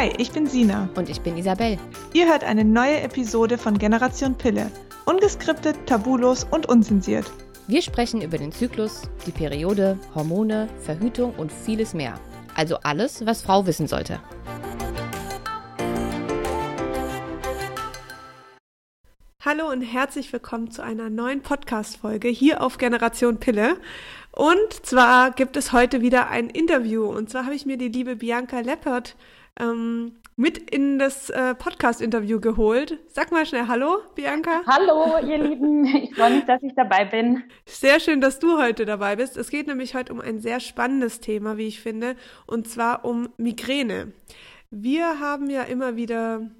Hi, ich bin Sina. Und ich bin Isabel. Ihr hört eine neue Episode von Generation Pille. Ungeskriptet, tabulos und unzensiert. Wir sprechen über den Zyklus, die Periode, Hormone, Verhütung und vieles mehr. Also alles, was Frau wissen sollte. Hallo und herzlich willkommen zu einer neuen Podcast-Folge hier auf Generation Pille. Und zwar gibt es heute wieder ein Interview. Und zwar habe ich mir die liebe Bianca Leppert ähm, mit in das äh, Podcast-Interview geholt. Sag mal schnell Hallo, Bianca. Hallo, ihr Lieben. Ich freue mich, dass ich dabei bin. Sehr schön, dass du heute dabei bist. Es geht nämlich heute um ein sehr spannendes Thema, wie ich finde, und zwar um Migräne. Wir haben ja immer wieder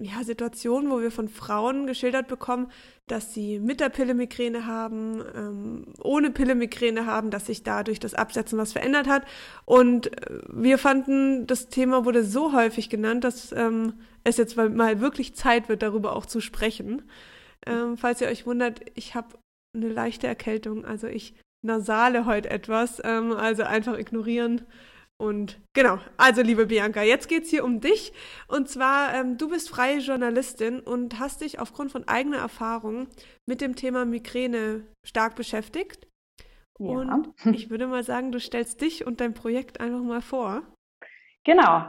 ja, Situationen, wo wir von Frauen geschildert bekommen, dass sie mit der Pille Migräne haben, ähm, ohne Pille Migräne haben, dass sich dadurch das Absetzen was verändert hat. Und äh, wir fanden, das Thema wurde so häufig genannt, dass ähm, es jetzt mal wirklich Zeit wird, darüber auch zu sprechen. Ähm, falls ihr euch wundert, ich habe eine leichte Erkältung, also ich nasale heute etwas, ähm, also einfach ignorieren. Und genau, also liebe Bianca, jetzt geht es hier um dich. Und zwar, ähm, du bist freie Journalistin und hast dich aufgrund von eigener Erfahrung mit dem Thema Migräne stark beschäftigt. Ja. Und ich würde mal sagen, du stellst dich und dein Projekt einfach mal vor. Genau.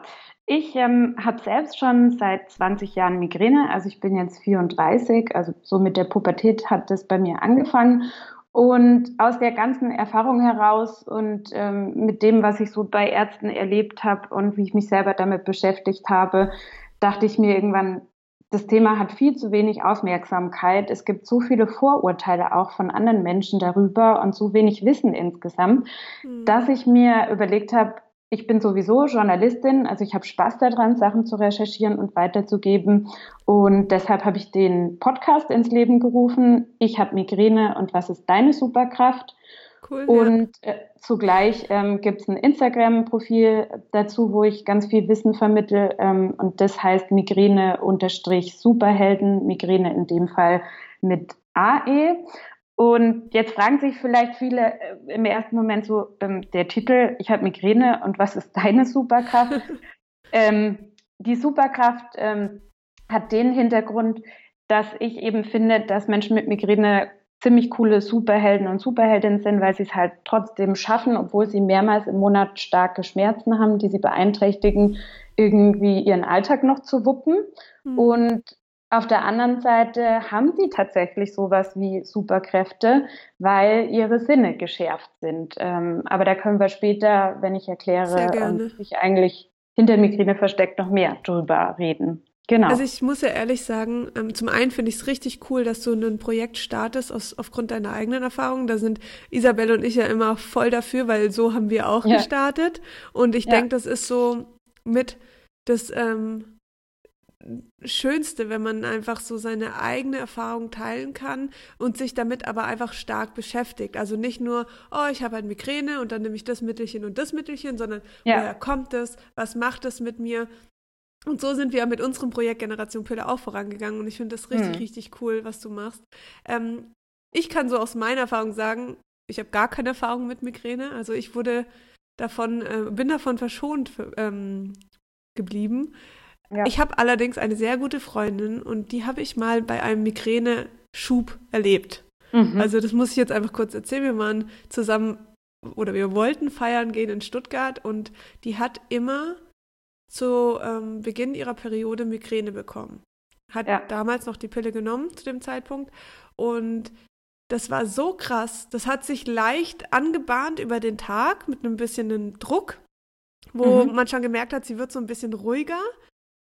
Ich ähm, habe selbst schon seit 20 Jahren Migräne, also ich bin jetzt 34, also so mit der Pubertät hat das bei mir angefangen und aus der ganzen Erfahrung heraus und ähm, mit dem, was ich so bei Ärzten erlebt habe und wie ich mich selber damit beschäftigt habe, dachte ich mir irgendwann, das Thema hat viel zu wenig Aufmerksamkeit. Es gibt so viele Vorurteile auch von anderen Menschen darüber und so wenig Wissen insgesamt, mhm. dass ich mir überlegt habe, ich bin sowieso Journalistin, also ich habe Spaß daran, Sachen zu recherchieren und weiterzugeben. Und deshalb habe ich den Podcast ins Leben gerufen. Ich habe Migräne und was ist deine Superkraft? Cool, und äh, zugleich ähm, gibt es ein Instagram-Profil dazu, wo ich ganz viel Wissen vermittel. Ähm, und das heißt Migräne-Superhelden, Migräne in dem Fall mit AE. Und jetzt fragen sich vielleicht viele äh, im ersten Moment so, ähm, der Titel, ich habe Migräne und was ist deine Superkraft? ähm, die Superkraft ähm, hat den Hintergrund, dass ich eben finde, dass Menschen mit Migräne ziemlich coole Superhelden und Superheldinnen sind, weil sie es halt trotzdem schaffen, obwohl sie mehrmals im Monat starke Schmerzen haben, die sie beeinträchtigen, irgendwie ihren Alltag noch zu wuppen. Mhm. Und auf der anderen Seite haben sie tatsächlich sowas wie Superkräfte, weil ihre Sinne geschärft sind. Ähm, aber da können wir später, wenn ich erkläre, und sich eigentlich hinter Migräne versteckt, noch mehr drüber reden. Genau. Also ich muss ja ehrlich sagen, ähm, zum einen finde ich es richtig cool, dass du ein Projekt startest aus, aufgrund deiner eigenen Erfahrungen. Da sind Isabelle und ich ja immer voll dafür, weil so haben wir auch ja. gestartet. Und ich ja. denke, das ist so mit das ähm, Schönste, wenn man einfach so seine eigene Erfahrung teilen kann und sich damit aber einfach stark beschäftigt. Also nicht nur, oh, ich habe halt Migräne und dann nehme ich das Mittelchen und das Mittelchen, sondern ja. woher kommt es, was macht es mit mir? Und so sind wir mit unserem Projekt Generation Pille auch vorangegangen und ich finde das richtig, mhm. richtig cool, was du machst. Ähm, ich kann so aus meiner Erfahrung sagen, ich habe gar keine Erfahrung mit Migräne. Also ich wurde davon, äh, bin davon verschont ähm, geblieben. Ja. Ich habe allerdings eine sehr gute Freundin und die habe ich mal bei einem Migräne-Schub erlebt. Mhm. Also das muss ich jetzt einfach kurz erzählen. Wir waren zusammen oder wir wollten feiern gehen in Stuttgart und die hat immer zu ähm, Beginn ihrer Periode Migräne bekommen. Hat ja. damals noch die Pille genommen zu dem Zeitpunkt und das war so krass. Das hat sich leicht angebahnt über den Tag mit einem bisschen Druck, wo mhm. man schon gemerkt hat, sie wird so ein bisschen ruhiger.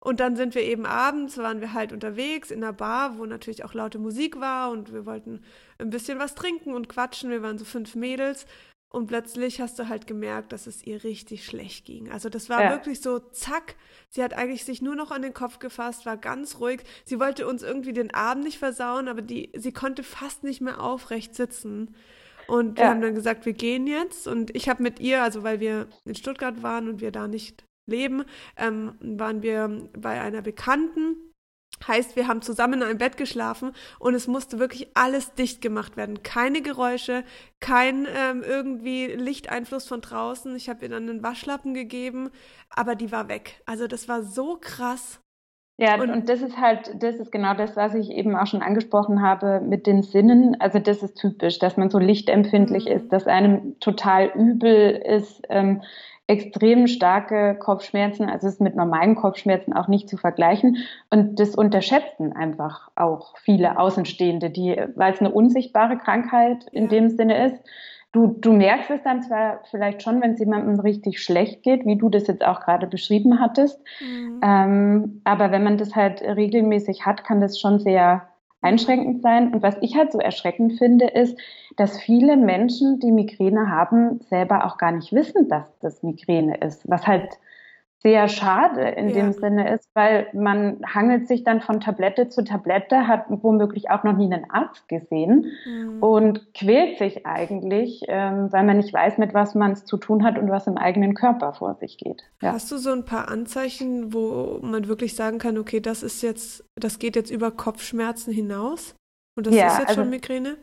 Und dann sind wir eben abends, waren wir halt unterwegs in einer Bar, wo natürlich auch laute Musik war und wir wollten ein bisschen was trinken und quatschen. Wir waren so fünf Mädels und plötzlich hast du halt gemerkt, dass es ihr richtig schlecht ging. Also das war ja. wirklich so, zack, sie hat eigentlich sich nur noch an den Kopf gefasst, war ganz ruhig. Sie wollte uns irgendwie den Abend nicht versauen, aber die, sie konnte fast nicht mehr aufrecht sitzen. Und wir ja. haben dann gesagt, wir gehen jetzt. Und ich habe mit ihr, also weil wir in Stuttgart waren und wir da nicht leben, ähm, waren wir bei einer Bekannten Heißt, wir haben zusammen in einem Bett geschlafen und es musste wirklich alles dicht gemacht werden. Keine Geräusche, kein ähm, irgendwie Lichteinfluss von draußen. Ich habe ihr dann einen Waschlappen gegeben, aber die war weg. Also das war so krass. Ja, und, und, das ist halt, das ist genau das, was ich eben auch schon angesprochen habe mit den Sinnen. Also das ist typisch, dass man so lichtempfindlich mhm. ist, dass einem total übel ist. Ähm, extrem starke Kopfschmerzen, also es ist mit normalen Kopfschmerzen auch nicht zu vergleichen. Und das unterschätzen einfach auch viele Außenstehende, die, weil es eine unsichtbare Krankheit in dem Sinne ist. Du, du merkst es dann zwar vielleicht schon, wenn es jemandem richtig schlecht geht, wie du das jetzt auch gerade beschrieben hattest. Mhm. Ähm, aber wenn man das halt regelmäßig hat, kann das schon sehr einschränkend sein. Und was ich halt so erschreckend finde, ist, dass viele Menschen, die Migräne haben, selber auch gar nicht wissen, dass das Migräne ist. Was halt sehr schade in ja. dem Sinne ist, weil man hangelt sich dann von Tablette zu Tablette, hat womöglich auch noch nie einen Arzt gesehen mhm. und quält sich eigentlich, ähm, weil man nicht weiß, mit was man es zu tun hat und was im eigenen Körper vor sich geht. Ja. Hast du so ein paar Anzeichen, wo man wirklich sagen kann, okay, das ist jetzt, das geht jetzt über Kopfschmerzen hinaus und das ja, ist jetzt also, schon Migräne?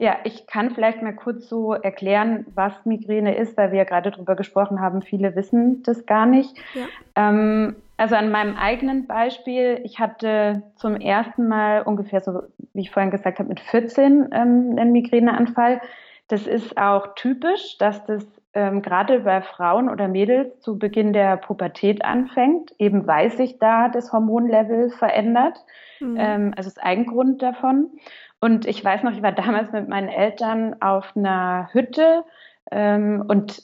Ja, ich kann vielleicht mal kurz so erklären, was Migräne ist, weil wir ja gerade darüber gesprochen haben. Viele wissen das gar nicht. Ja. Ähm, also an meinem eigenen Beispiel, ich hatte zum ersten Mal ungefähr so, wie ich vorhin gesagt habe, mit 14 ähm, einen Migräneanfall. Das ist auch typisch, dass das ähm, gerade bei Frauen oder Mädels zu Beginn der Pubertät anfängt, eben weil sich da das Hormonlevel verändert. Mhm. Ähm, also ist ein Grund davon. Und ich weiß noch, ich war damals mit meinen Eltern auf einer Hütte ähm, und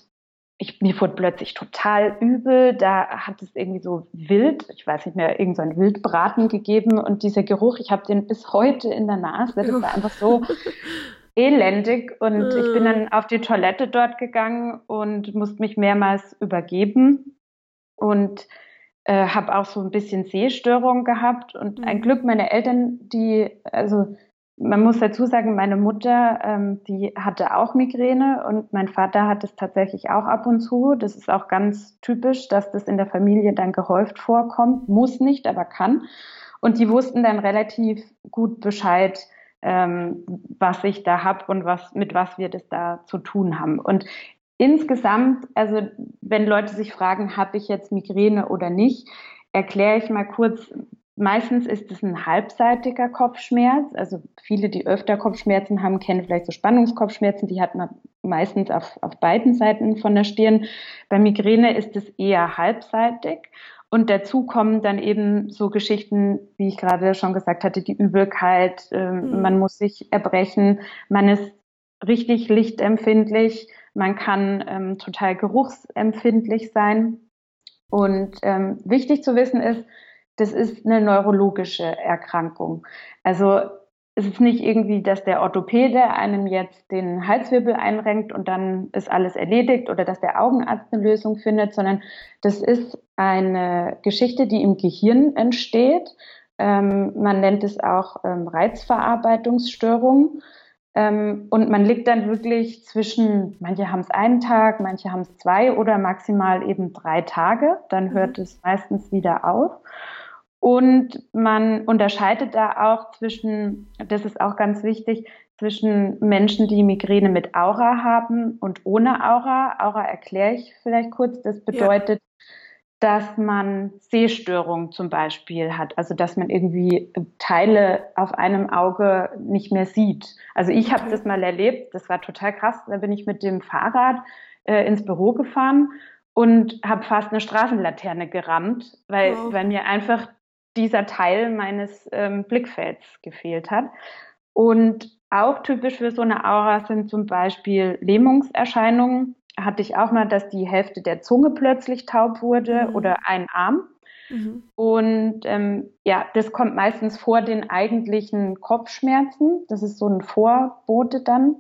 ich, mir wurde plötzlich total übel. Da hat es irgendwie so wild, ich weiß nicht mehr, irgend so ein Wildbraten gegeben und dieser Geruch, ich habe den bis heute in der Nase. Das war einfach so elendig und ich bin dann auf die Toilette dort gegangen und musste mich mehrmals übergeben und äh, habe auch so ein bisschen Sehstörung gehabt und ein mhm. Glück meine Eltern, die also man muss dazu sagen, meine Mutter, ähm, die hatte auch Migräne und mein Vater hat es tatsächlich auch ab und zu. Das ist auch ganz typisch, dass das in der Familie dann gehäuft vorkommt. Muss nicht, aber kann. Und die wussten dann relativ gut Bescheid, ähm, was ich da hab und was, mit was wir das da zu tun haben. Und insgesamt, also wenn Leute sich fragen, habe ich jetzt Migräne oder nicht, erkläre ich mal kurz, Meistens ist es ein halbseitiger Kopfschmerz. Also viele, die öfter Kopfschmerzen haben, kennen vielleicht so Spannungskopfschmerzen. Die hat man meistens auf, auf beiden Seiten von der Stirn. Bei Migräne ist es eher halbseitig. Und dazu kommen dann eben so Geschichten, wie ich gerade schon gesagt hatte, die Übelkeit, äh, mhm. man muss sich erbrechen, man ist richtig lichtempfindlich, man kann ähm, total geruchsempfindlich sein. Und ähm, wichtig zu wissen ist, das ist eine neurologische Erkrankung. Also es ist nicht irgendwie, dass der Orthopäde einem jetzt den Halswirbel einrenkt und dann ist alles erledigt oder dass der Augenarzt eine Lösung findet, sondern das ist eine Geschichte, die im Gehirn entsteht. Ähm, man nennt es auch ähm, Reizverarbeitungsstörung. Ähm, und man liegt dann wirklich zwischen, manche haben es einen Tag, manche haben es zwei oder maximal eben drei Tage. Dann hört mhm. es meistens wieder auf. Und man unterscheidet da auch zwischen, das ist auch ganz wichtig, zwischen Menschen, die Migräne mit Aura haben und ohne Aura. Aura erkläre ich vielleicht kurz. Das bedeutet, ja. dass man Sehstörungen zum Beispiel hat. Also, dass man irgendwie Teile auf einem Auge nicht mehr sieht. Also, ich habe das mal erlebt. Das war total krass. Da bin ich mit dem Fahrrad äh, ins Büro gefahren und habe fast eine Straßenlaterne gerammt, weil, wow. weil mir einfach dieser Teil meines ähm, Blickfelds gefehlt hat. Und auch typisch für so eine Aura sind zum Beispiel Lähmungserscheinungen. Hatte ich auch mal, dass die Hälfte der Zunge plötzlich taub wurde mhm. oder ein Arm. Mhm. Und ähm, ja, das kommt meistens vor den eigentlichen Kopfschmerzen. Das ist so ein Vorbote dann.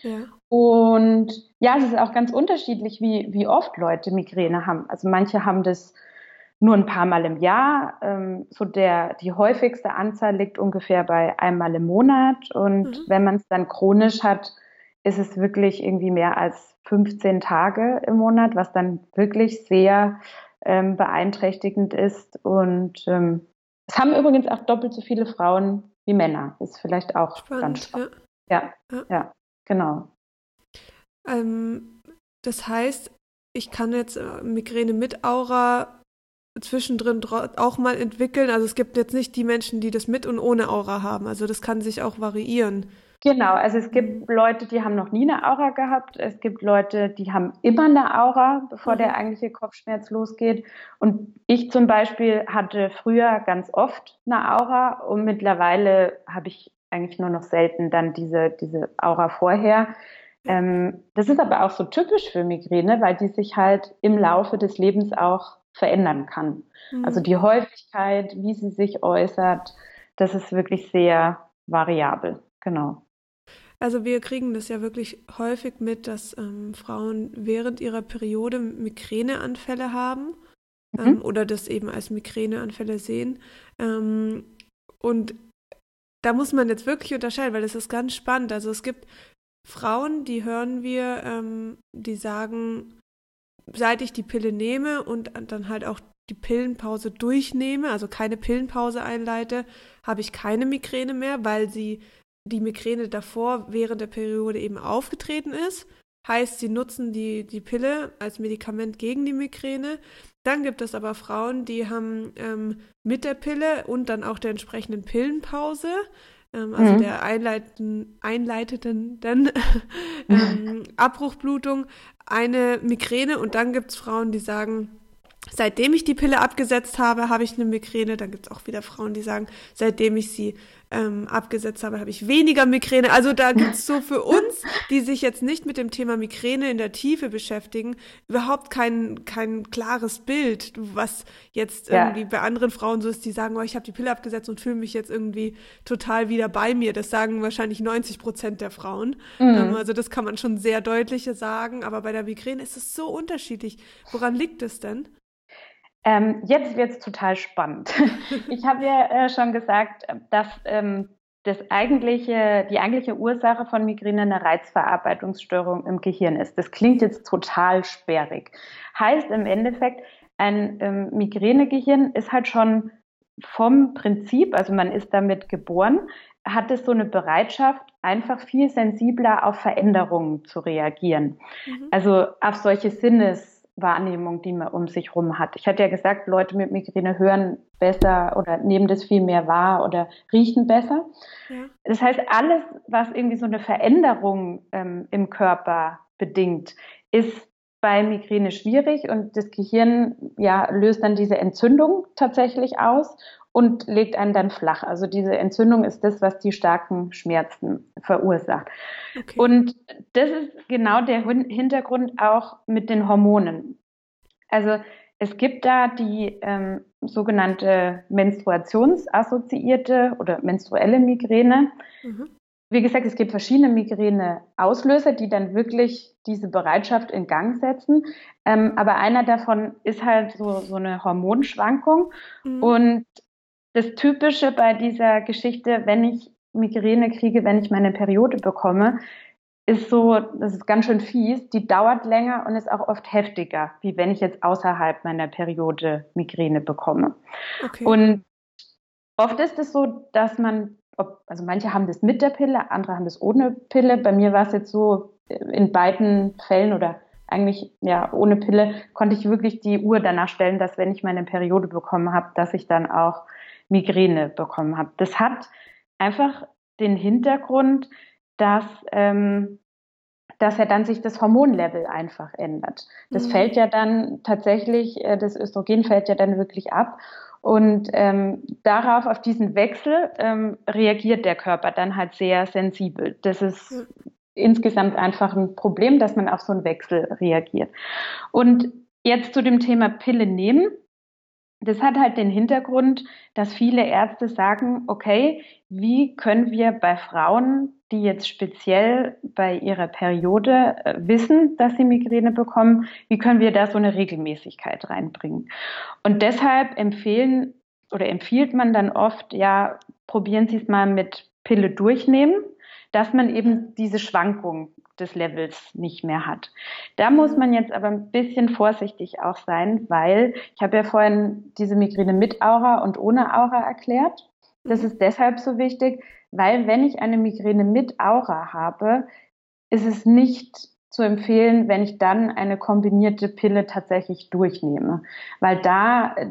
Ja. Und ja, es ist auch ganz unterschiedlich, wie, wie oft Leute Migräne haben. Also manche haben das nur ein paar Mal im Jahr. Ähm, so der, die häufigste Anzahl liegt ungefähr bei einmal im Monat. Und mhm. wenn man es dann chronisch hat, ist es wirklich irgendwie mehr als 15 Tage im Monat, was dann wirklich sehr ähm, beeinträchtigend ist. Und ähm, Es haben übrigens auch doppelt so viele Frauen wie Männer. Ist vielleicht auch spannend, ganz spannend. Ja. Ja, ja, ja genau. Ähm, das heißt, ich kann jetzt äh, Migräne mit Aura zwischendrin auch mal entwickeln. Also es gibt jetzt nicht die Menschen, die das mit und ohne Aura haben. Also das kann sich auch variieren. Genau, also es gibt mhm. Leute, die haben noch nie eine Aura gehabt. Es gibt Leute, die haben immer eine Aura, bevor mhm. der eigentliche Kopfschmerz losgeht. Und ich zum Beispiel hatte früher ganz oft eine Aura und mittlerweile habe ich eigentlich nur noch selten dann diese, diese Aura vorher. Ähm, das ist aber auch so typisch für Migräne, weil die sich halt im Laufe des Lebens auch verändern kann. Mhm. Also die Häufigkeit, wie sie sich äußert, das ist wirklich sehr variabel. Genau. Also wir kriegen das ja wirklich häufig mit, dass ähm, Frauen während ihrer Periode Migräneanfälle haben mhm. ähm, oder das eben als Migräneanfälle sehen. Ähm, und da muss man jetzt wirklich unterscheiden, weil das ist ganz spannend. Also es gibt Frauen, die hören wir, ähm, die sagen, seit ich die Pille nehme und dann halt auch die Pillenpause durchnehme, also keine Pillenpause einleite, habe ich keine Migräne mehr, weil sie die Migräne davor während der Periode eben aufgetreten ist. Heißt, sie nutzen die, die Pille als Medikament gegen die Migräne. Dann gibt es aber Frauen, die haben ähm, mit der Pille und dann auch der entsprechenden Pillenpause ähm, also mhm. der einleitenden, einleiteten dann, ähm, Abbruchblutung, eine Migräne und dann gibt es Frauen, die sagen, seitdem ich die Pille abgesetzt habe, habe ich eine Migräne. Dann gibt es auch wieder Frauen, die sagen, seitdem ich sie ähm, abgesetzt habe, habe ich weniger Migräne. Also da gibt es so für uns, die sich jetzt nicht mit dem Thema Migräne in der Tiefe beschäftigen, überhaupt kein, kein klares Bild, was jetzt ja. irgendwie bei anderen Frauen so ist, die sagen, oh, ich habe die Pille abgesetzt und fühle mich jetzt irgendwie total wieder bei mir. Das sagen wahrscheinlich 90 Prozent der Frauen. Mhm. Ähm, also das kann man schon sehr deutlich sagen, aber bei der Migräne ist es so unterschiedlich. Woran liegt es denn? Ähm, jetzt wird es total spannend. Ich habe ja äh, schon gesagt, dass ähm, das eigentliche, die eigentliche Ursache von Migräne eine Reizverarbeitungsstörung im Gehirn ist. Das klingt jetzt total sperrig. Heißt im Endeffekt, ein ähm, Migränegehirn ist halt schon vom Prinzip, also man ist damit geboren, hat es so eine Bereitschaft, einfach viel sensibler auf Veränderungen zu reagieren. Mhm. Also auf solche Sinnes Wahrnehmung, die man um sich herum hat. Ich hatte ja gesagt, Leute mit Migräne hören besser oder nehmen das viel mehr wahr oder riechen besser. Ja. Das heißt, alles, was irgendwie so eine Veränderung ähm, im Körper bedingt, ist bei Migräne schwierig und das Gehirn ja, löst dann diese Entzündung tatsächlich aus und legt einen dann flach. Also diese Entzündung ist das, was die starken Schmerzen verursacht. Okay. Und das ist genau der Hintergrund auch mit den Hormonen. Also es gibt da die ähm, sogenannte menstruationsassoziierte oder menstruelle Migräne. Mhm. Wie gesagt, es gibt verschiedene Migräne-Auslöser, die dann wirklich diese Bereitschaft in Gang setzen. Ähm, aber einer davon ist halt so, so eine Hormonschwankung. Mhm. Und das Typische bei dieser Geschichte, wenn ich Migräne kriege, wenn ich meine Periode bekomme, ist so, das ist ganz schön fies, die dauert länger und ist auch oft heftiger, wie wenn ich jetzt außerhalb meiner Periode Migräne bekomme. Okay. Und oft ist es so, dass man, also manche haben das mit der Pille, andere haben das ohne Pille. Bei mir war es jetzt so, in beiden Fällen oder eigentlich ja ohne Pille konnte ich wirklich die Uhr danach stellen, dass wenn ich meine Periode bekommen habe, dass ich dann auch Migräne bekommen habe. Das hat einfach den Hintergrund, dass, ähm, dass ja dann sich das Hormonlevel einfach ändert. Das mhm. fällt ja dann tatsächlich, äh, das Östrogen fällt ja dann wirklich ab. Und ähm, darauf, auf diesen Wechsel, ähm, reagiert der Körper dann halt sehr sensibel. Das ist mhm. insgesamt einfach ein Problem, dass man auf so einen Wechsel reagiert. Und jetzt zu dem Thema Pille nehmen. Das hat halt den Hintergrund, dass viele Ärzte sagen, okay, wie können wir bei Frauen, die jetzt speziell bei ihrer Periode äh, wissen, dass sie Migräne bekommen, wie können wir da so eine Regelmäßigkeit reinbringen? Und deshalb empfehlen oder empfiehlt man dann oft, ja, probieren Sie es mal mit Pille durchnehmen. dass man eben diese Schwankung des Levels nicht mehr hat. Da muss man jetzt aber ein bisschen vorsichtig auch sein, weil ich habe ja vorhin diese Migräne mit Aura und ohne Aura erklärt. Das ist deshalb so wichtig, weil wenn ich eine Migräne mit Aura habe, ist es nicht zu empfehlen, wenn ich dann eine kombinierte Pille tatsächlich durchnehme, weil da äh,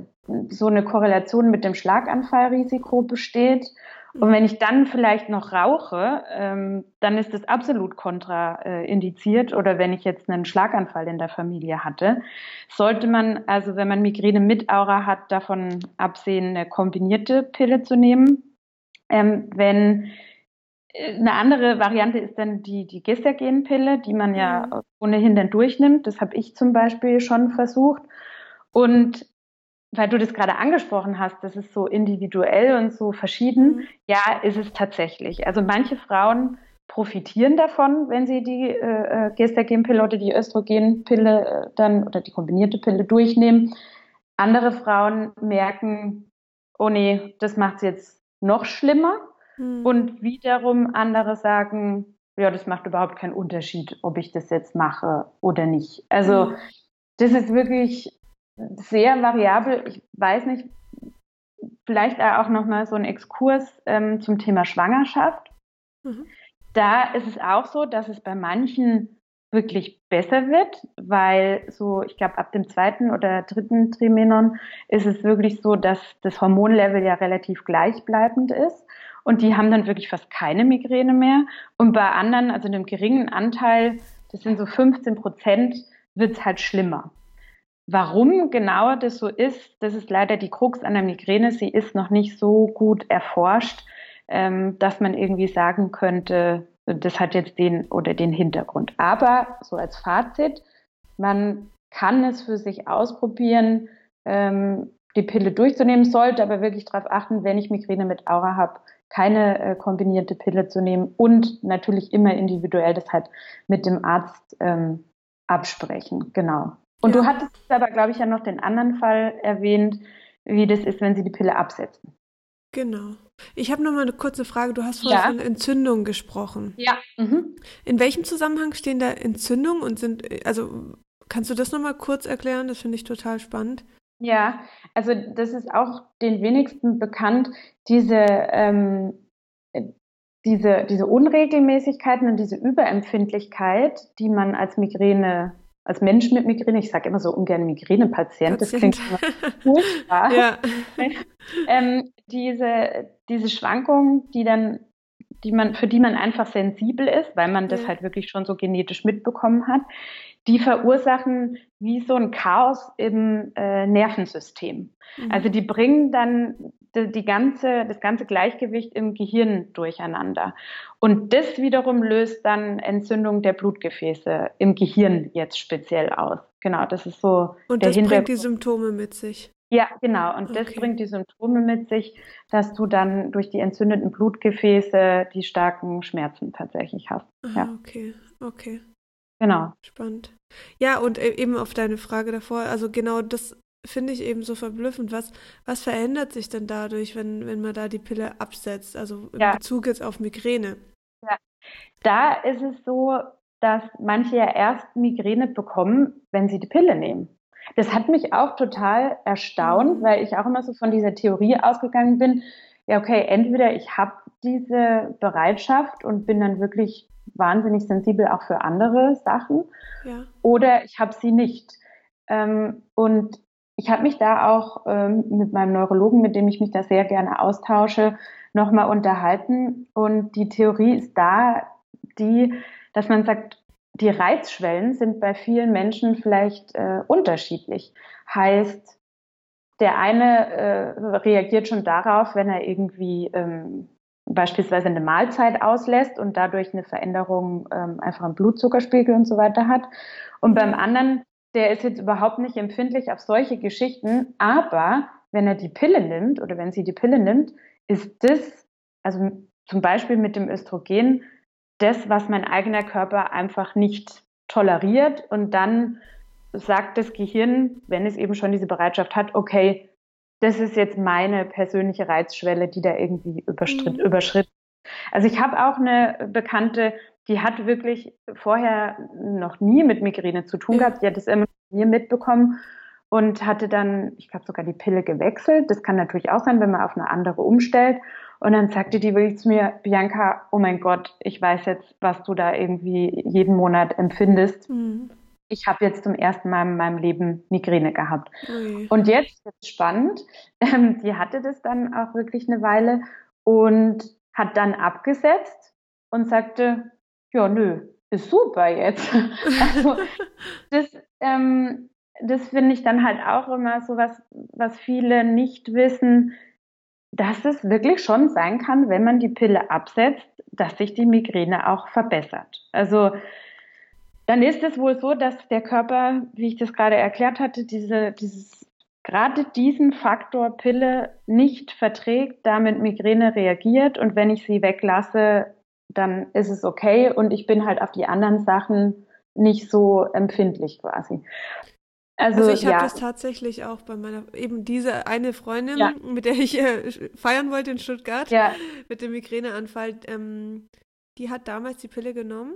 so eine Korrelation mit dem Schlaganfallrisiko besteht. Und wenn ich dann vielleicht noch rauche, ähm, dann ist das absolut kontraindiziert. Oder wenn ich jetzt einen Schlaganfall in der Familie hatte, sollte man, also wenn man Migräne mit Aura hat, davon absehen, eine kombinierte Pille zu nehmen. Ähm, wenn eine andere Variante ist dann die, die Gestagen-Pille, die man ja mhm. ohnehin dann durchnimmt. Das habe ich zum Beispiel schon versucht. Und weil du das gerade angesprochen hast, das ist so individuell und so verschieden. Mhm. Ja, ist es tatsächlich. Also manche Frauen profitieren davon, wenn sie die äh, äh Gestagen-Pille oder die Östrogenpille äh, dann oder die kombinierte Pille durchnehmen. Andere Frauen merken, oh nee, das macht es jetzt noch schlimmer. Mhm. Und wiederum andere sagen, ja, das macht überhaupt keinen Unterschied, ob ich das jetzt mache oder nicht. Also mhm. das ist wirklich sehr variabel. Ich weiß nicht, vielleicht auch noch mal so ein Exkurs ähm, zum Thema Schwangerschaft. Mhm. Da ist es auch so, dass es bei manchen wirklich besser wird, weil so, ich glaube, ab dem zweiten oder dritten Trimenon ist es wirklich so, dass das Hormonlevel ja relativ gleichbleibend ist und die haben dann wirklich fast keine Migräne mehr. Und bei anderen, also einem geringen Anteil, das sind so 15 Prozent, wird es halt schlimmer. Warum genau das so ist, das ist leider die Krux an der Migräne. Sie ist noch nicht so gut erforscht, ähm, dass man irgendwie sagen könnte, das hat jetzt den oder den Hintergrund. Aber so als Fazit, man kann es für sich ausprobieren, ähm, die Pille durchzunehmen, sollte aber wirklich darauf achten, wenn ich Migräne mit Aura habe, keine äh, kombinierte Pille zu nehmen und natürlich immer individuell das halt mit dem Arzt ähm, absprechen. Genau. Und ja. du hattest aber, glaube ich, ja noch den anderen Fall erwähnt, wie das ist, wenn sie die Pille absetzen. Genau. Ich habe noch mal eine kurze Frage. Du hast vorhin ja. von Entzündungen gesprochen. Ja. Mhm. In welchem Zusammenhang stehen da Entzündungen und sind, also kannst du das noch mal kurz erklären? Das finde ich total spannend. Ja, also das ist auch den wenigsten bekannt, diese, ähm, diese, diese Unregelmäßigkeiten und diese Überempfindlichkeit, die man als Migräne, als Mensch mit Migräne, ich sage immer so ungern Migränepatient, das klingt immer furchtbar, ja. ähm, diese, diese Schwankung, die dann die man, für die man einfach sensibel ist, weil man das ja. halt wirklich schon so genetisch mitbekommen hat, die verursachen wie so ein Chaos im äh, Nervensystem. Mhm. Also die bringen dann die, ganze, das ganze Gleichgewicht im Gehirn durcheinander. Und das wiederum löst dann Entzündung der Blutgefäße im Gehirn jetzt speziell aus. Genau, das ist so. Und das bringt die Symptome mit sich. Ja, genau. Und okay. das bringt die Symptome mit sich, dass du dann durch die entzündeten Blutgefäße die starken Schmerzen tatsächlich hast. Ah, ja. Okay, okay. Genau. Spannend. Ja, und e-, eben auf deine Frage davor, also genau das finde ich eben so verblüffend. Was, was verändert sich denn dadurch, wenn, wenn man da die Pille absetzt? Also in ja. Bezug jetzt auf Migräne. Ja. Da ist es so, dass manche ja erst Migräne bekommen, wenn sie die Pille nehmen. Das hat mich auch total erstaunt, mhm. weil ich auch immer so von dieser Theorie ausgegangen bin, ja, okay, entweder ich habe diese Bereitschaft und bin dann wirklich wahnsinnig sensibel auch für andere Sachen. Ja. Oder ich habe sie nicht. Ähm, und ich habe mich da auch ähm, mit meinem Neurologen, mit dem ich mich da sehr gerne austausche, nochmal unterhalten. Und die Theorie ist da, die, dass man sagt, die Reizschwellen sind bei vielen Menschen vielleicht äh, unterschiedlich. Heißt, der eine äh, reagiert schon darauf, wenn er irgendwie ähm, beispielsweise eine Mahlzeit auslässt und dadurch eine Veränderung ähm, einfach im Blutzuckerspiegel und so weiter hat. Und beim anderen, der ist jetzt überhaupt nicht empfindlich auf solche Geschichten, aber wenn er die Pille nimmt oder wenn sie die Pille nimmt, ist das, also zum Beispiel mit dem Östrogen, das, was mein eigener Körper einfach nicht toleriert und dann sagt das Gehirn, wenn es eben schon diese Bereitschaft hat, okay, das ist jetzt meine persönliche Reizschwelle, die da irgendwie überschritt, mhm. überschritten. Also ich habe auch eine Bekannte, die hat wirklich vorher noch nie mit Migräne zu tun gehabt. Die hat es immer mir mitbekommen und hatte dann, ich glaube, sogar die Pille gewechselt. Das kann natürlich auch sein, wenn man auf eine andere umstellt. Und dann sagte die wirklich zu mir, Bianca, oh mein Gott, ich weiß jetzt, was du da irgendwie jeden Monat empfindest. Mhm. Ich habe jetzt zum ersten Mal in meinem Leben Migräne gehabt. Mhm. Und jetzt ist spannend. Ähm, die hatte das dann auch wirklich eine Weile und hat dann abgesetzt und sagte, ja, nö, ist super jetzt. also das, ähm, das finde ich dann halt auch immer so was, was viele nicht wissen, dass es wirklich schon sein kann, wenn man die Pille absetzt, dass sich die Migräne auch verbessert. Also dann ist es wohl so, dass der Körper, wie ich das gerade erklärt hatte, diese, dieses, gerade diesen Faktor Pille nicht verträgt, damit Migräne reagiert und wenn ich sie weglasse, dann ist es okay und ich bin halt auf die anderen Sachen nicht so empfindlich quasi. Also, also ich habe ja. das tatsächlich auch bei meiner, eben diese eine Freundin, ja. mit der ich äh, feiern wollte in Stuttgart, ja. mit dem Migräneanfall, ähm, die hat damals die Pille genommen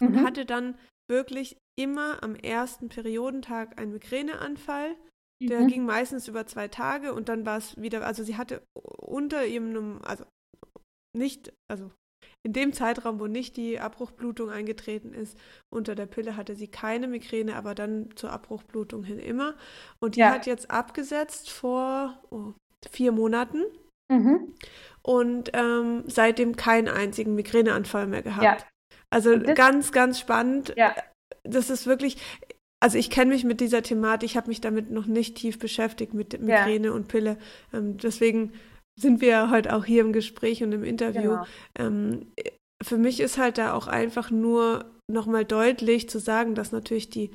mhm. und hatte dann wirklich immer am ersten Periodentag einen Migräneanfall. Der mhm. ging meistens über zwei Tage und dann war es wieder, also sie hatte unter ihrem, also nicht, also in dem Zeitraum, wo nicht die Abbruchblutung eingetreten ist, unter der Pille hatte sie keine Migräne, aber dann zur Abbruchblutung hin immer. Und die ja. hat jetzt abgesetzt vor oh, vier Monaten. Mhm. Und ähm, seitdem keinen einzigen Migräneanfall mehr gehabt. Ja. Also ganz, ganz spannend. Ja. Das ist wirklich, also ich kenne mich mit dieser Thematik, ich habe mich damit noch nicht tief beschäftigt mit Migräne ja. und Pille. Ähm, deswegen sind wir heute auch hier im Gespräch und im Interview. Genau. Ähm, für mich ist halt da auch einfach nur nochmal deutlich zu sagen, dass natürlich die,